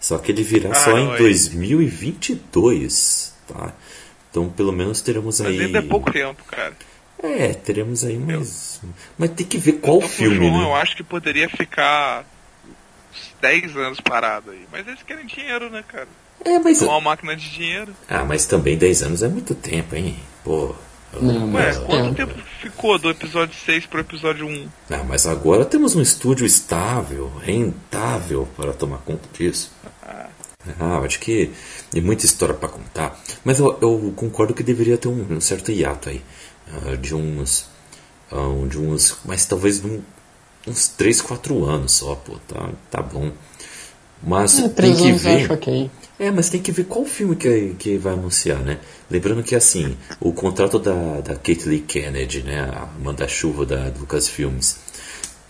Só que ele virá ah, só em 2022, tá? Então pelo menos teremos aí. Mas ainda é pouco tempo, cara. É, teremos aí mais. Mas tem que ver qual filme. João, né? Eu acho que poderia ficar 10 anos parado aí. Mas eles querem dinheiro, né, cara? É, mas. uma máquina de dinheiro. Ah, mas também 10 anos é muito tempo, hein? Pô. Não, Ué, quanto tempo. tempo ficou do episódio 6 pro episódio 1? Ah, mas agora temos um estúdio estável, rentável para tomar conta disso. Ah, ah acho que tem muita história para contar. Mas eu, eu, concordo que deveria ter um, um certo hiato aí. Uh, de uns. Uh, de uns. Mas talvez um, uns 3, 4 anos só, pô. Tá, tá bom. Mas é, tem que ver. Acho okay. É, mas tem que ver qual filme que, que vai anunciar, né? Lembrando que assim, o contrato da, da Kate Lee Kennedy, né, a manda-chuva da Lucasfilmes,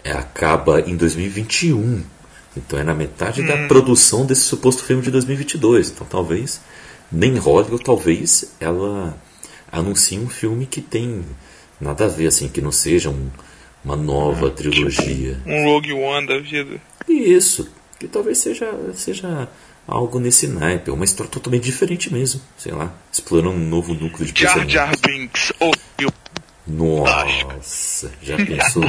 é, acaba em 2021. Então é na metade hum. da produção desse suposto filme de 2022. Então talvez, nem Hollywood, talvez ela anuncie um filme que tem nada a ver, assim, que não seja um, uma nova trilogia. Um Rogue One da vida. Isso, que talvez seja, seja algo nesse naipe, uma história totalmente diferente mesmo, sei lá, explorando um novo núcleo de personagens. Jar Jar Binks, oh, Nossa, já pensou?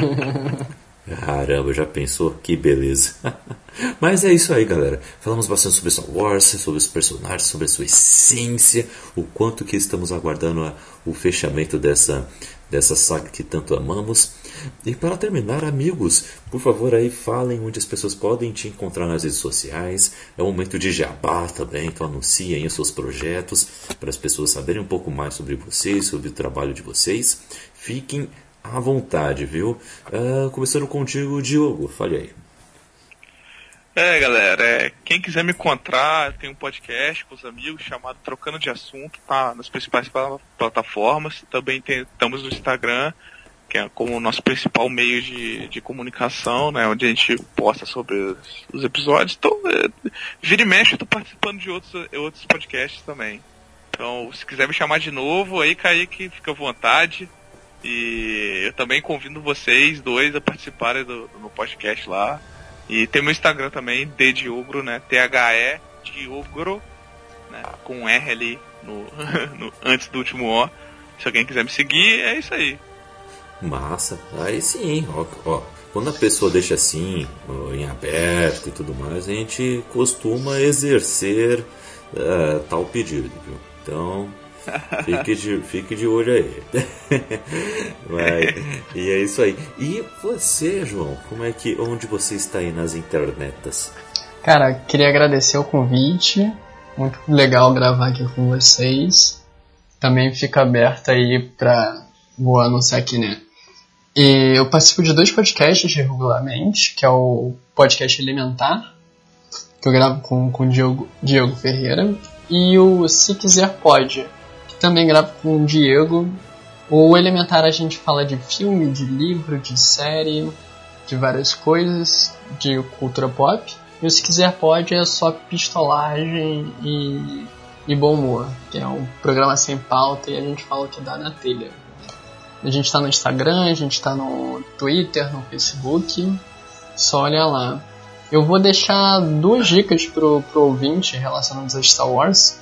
Caramba, já pensou? Que beleza. Mas é isso aí, galera. Falamos bastante sobre Star Wars, sobre os personagens, sobre a sua essência, o quanto que estamos aguardando a, o fechamento dessa, dessa saga que tanto amamos. E para terminar, amigos, por favor aí falem onde as pessoas podem te encontrar nas redes sociais. É um momento de jabá também, então anunciem os seus projetos para as pessoas saberem um pouco mais sobre vocês, sobre o trabalho de vocês. Fiquem à vontade, viu? Uh, começando contigo, Diogo, fale aí. É, galera, é, quem quiser me encontrar, tem um podcast com os amigos chamado Trocando de Assunto, tá nas principais plataformas. Também tem, estamos no Instagram, que é como o nosso principal meio de, de comunicação, né, onde a gente posta sobre os, os episódios. Então, é, vira e mexe, eu tô participando de outros, outros podcasts também. Então, se quiser me chamar de novo, aí, Kaique, fica à vontade. E eu também convido vocês dois a participarem do, do podcast lá. E tem meu Instagram também, Dediogro, né? T-H-E Diogro, né? Com um R ali no, no, antes do último O. Se alguém quiser me seguir, é isso aí. Massa. Aí sim, ó, ó. Quando a pessoa deixa assim, em aberto e tudo mais, a gente costuma exercer uh, tal pedido, viu? Então, Fique de, fique de olho aí. E é isso aí. E você, João, como é que onde você está aí nas internetas? Cara, queria agradecer o convite. Muito legal gravar aqui com vocês. Também fica aberto aí para vou anunciar aqui, né? E eu participo de dois podcasts regularmente, que é o podcast Elementar, que eu gravo com o Diogo, Diogo Ferreira, e o Se Quiser Pode, também gravo com o Diego. O Elementar a gente fala de filme, de livro, de série, de várias coisas, de cultura pop. E se quiser pode é só pistolagem e, e bom humor, que é um programa sem pauta e a gente fala o que dá na telha. A gente está no Instagram, a gente está no Twitter, no Facebook, só olha lá. Eu vou deixar duas dicas pro, pro ouvinte relacionadas a Star Wars.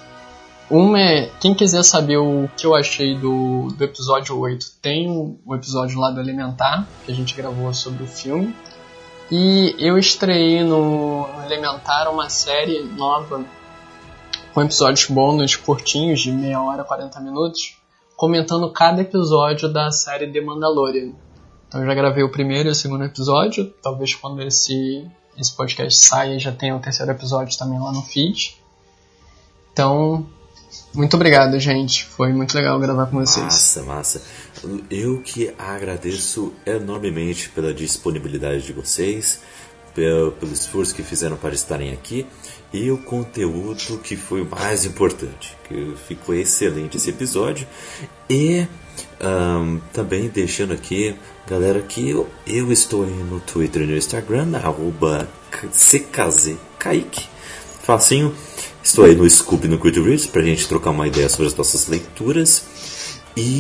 Uma é, quem quiser saber o que eu achei do, do episódio 8, tem o um, episódio lá do Elementar, que a gente gravou sobre o filme. E eu estreiei no, no Elementar uma série nova, com episódios bônus curtinhos, de meia hora, 40 minutos, comentando cada episódio da série The Mandalorian. Então eu já gravei o primeiro e o segundo episódio, talvez quando esse, esse podcast saia já tenha o terceiro episódio também lá no feed. Então, muito obrigado, gente. Foi muito legal gravar com vocês. Massa, massa. Eu que agradeço enormemente pela disponibilidade de vocês. pelo, pelo esforço que fizeram para estarem aqui e o conteúdo que foi o mais importante, que ficou excelente esse episódio. E um, também deixando aqui, galera, que eu, eu estou no Twitter e no Instagram, arroba CKZKaique. Facinho. Estou aí no Scoop no Goodreads para a gente trocar uma ideia sobre as nossas leituras. E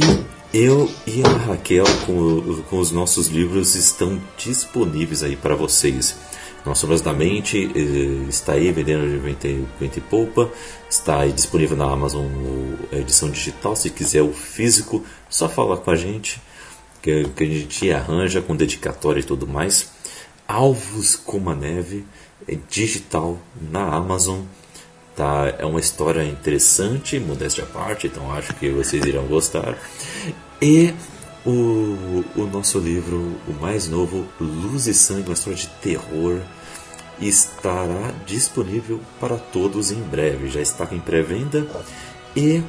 eu e a Raquel com, com os nossos livros estão disponíveis aí para vocês. Nós Sombras da Mente eh, está aí vendendo de 20, 20 e poupa, está aí disponível na Amazon a edição digital, se quiser o físico, só falar com a gente, que, que a gente arranja com dedicatória e tudo mais. Alvos como a Neve, é digital na Amazon, tá? É uma história interessante, modéstia à parte, então acho que vocês irão gostar. E o, o nosso livro, o mais novo, Luz e Sangue, uma história de terror, estará disponível para todos em breve. Já está em pré-venda e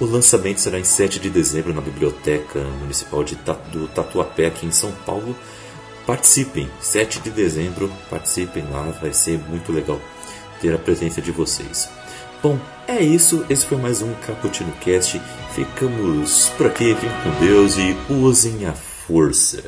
o lançamento será em 7 de dezembro na Biblioteca Municipal de do Tatuapé, aqui em São Paulo. Participem, 7 de dezembro, participem lá, vai ser muito legal ter a presença de vocês. Bom, é isso. Esse foi mais um Caputino Cast. Ficamos por aqui. Fiquem com Deus e usem a força.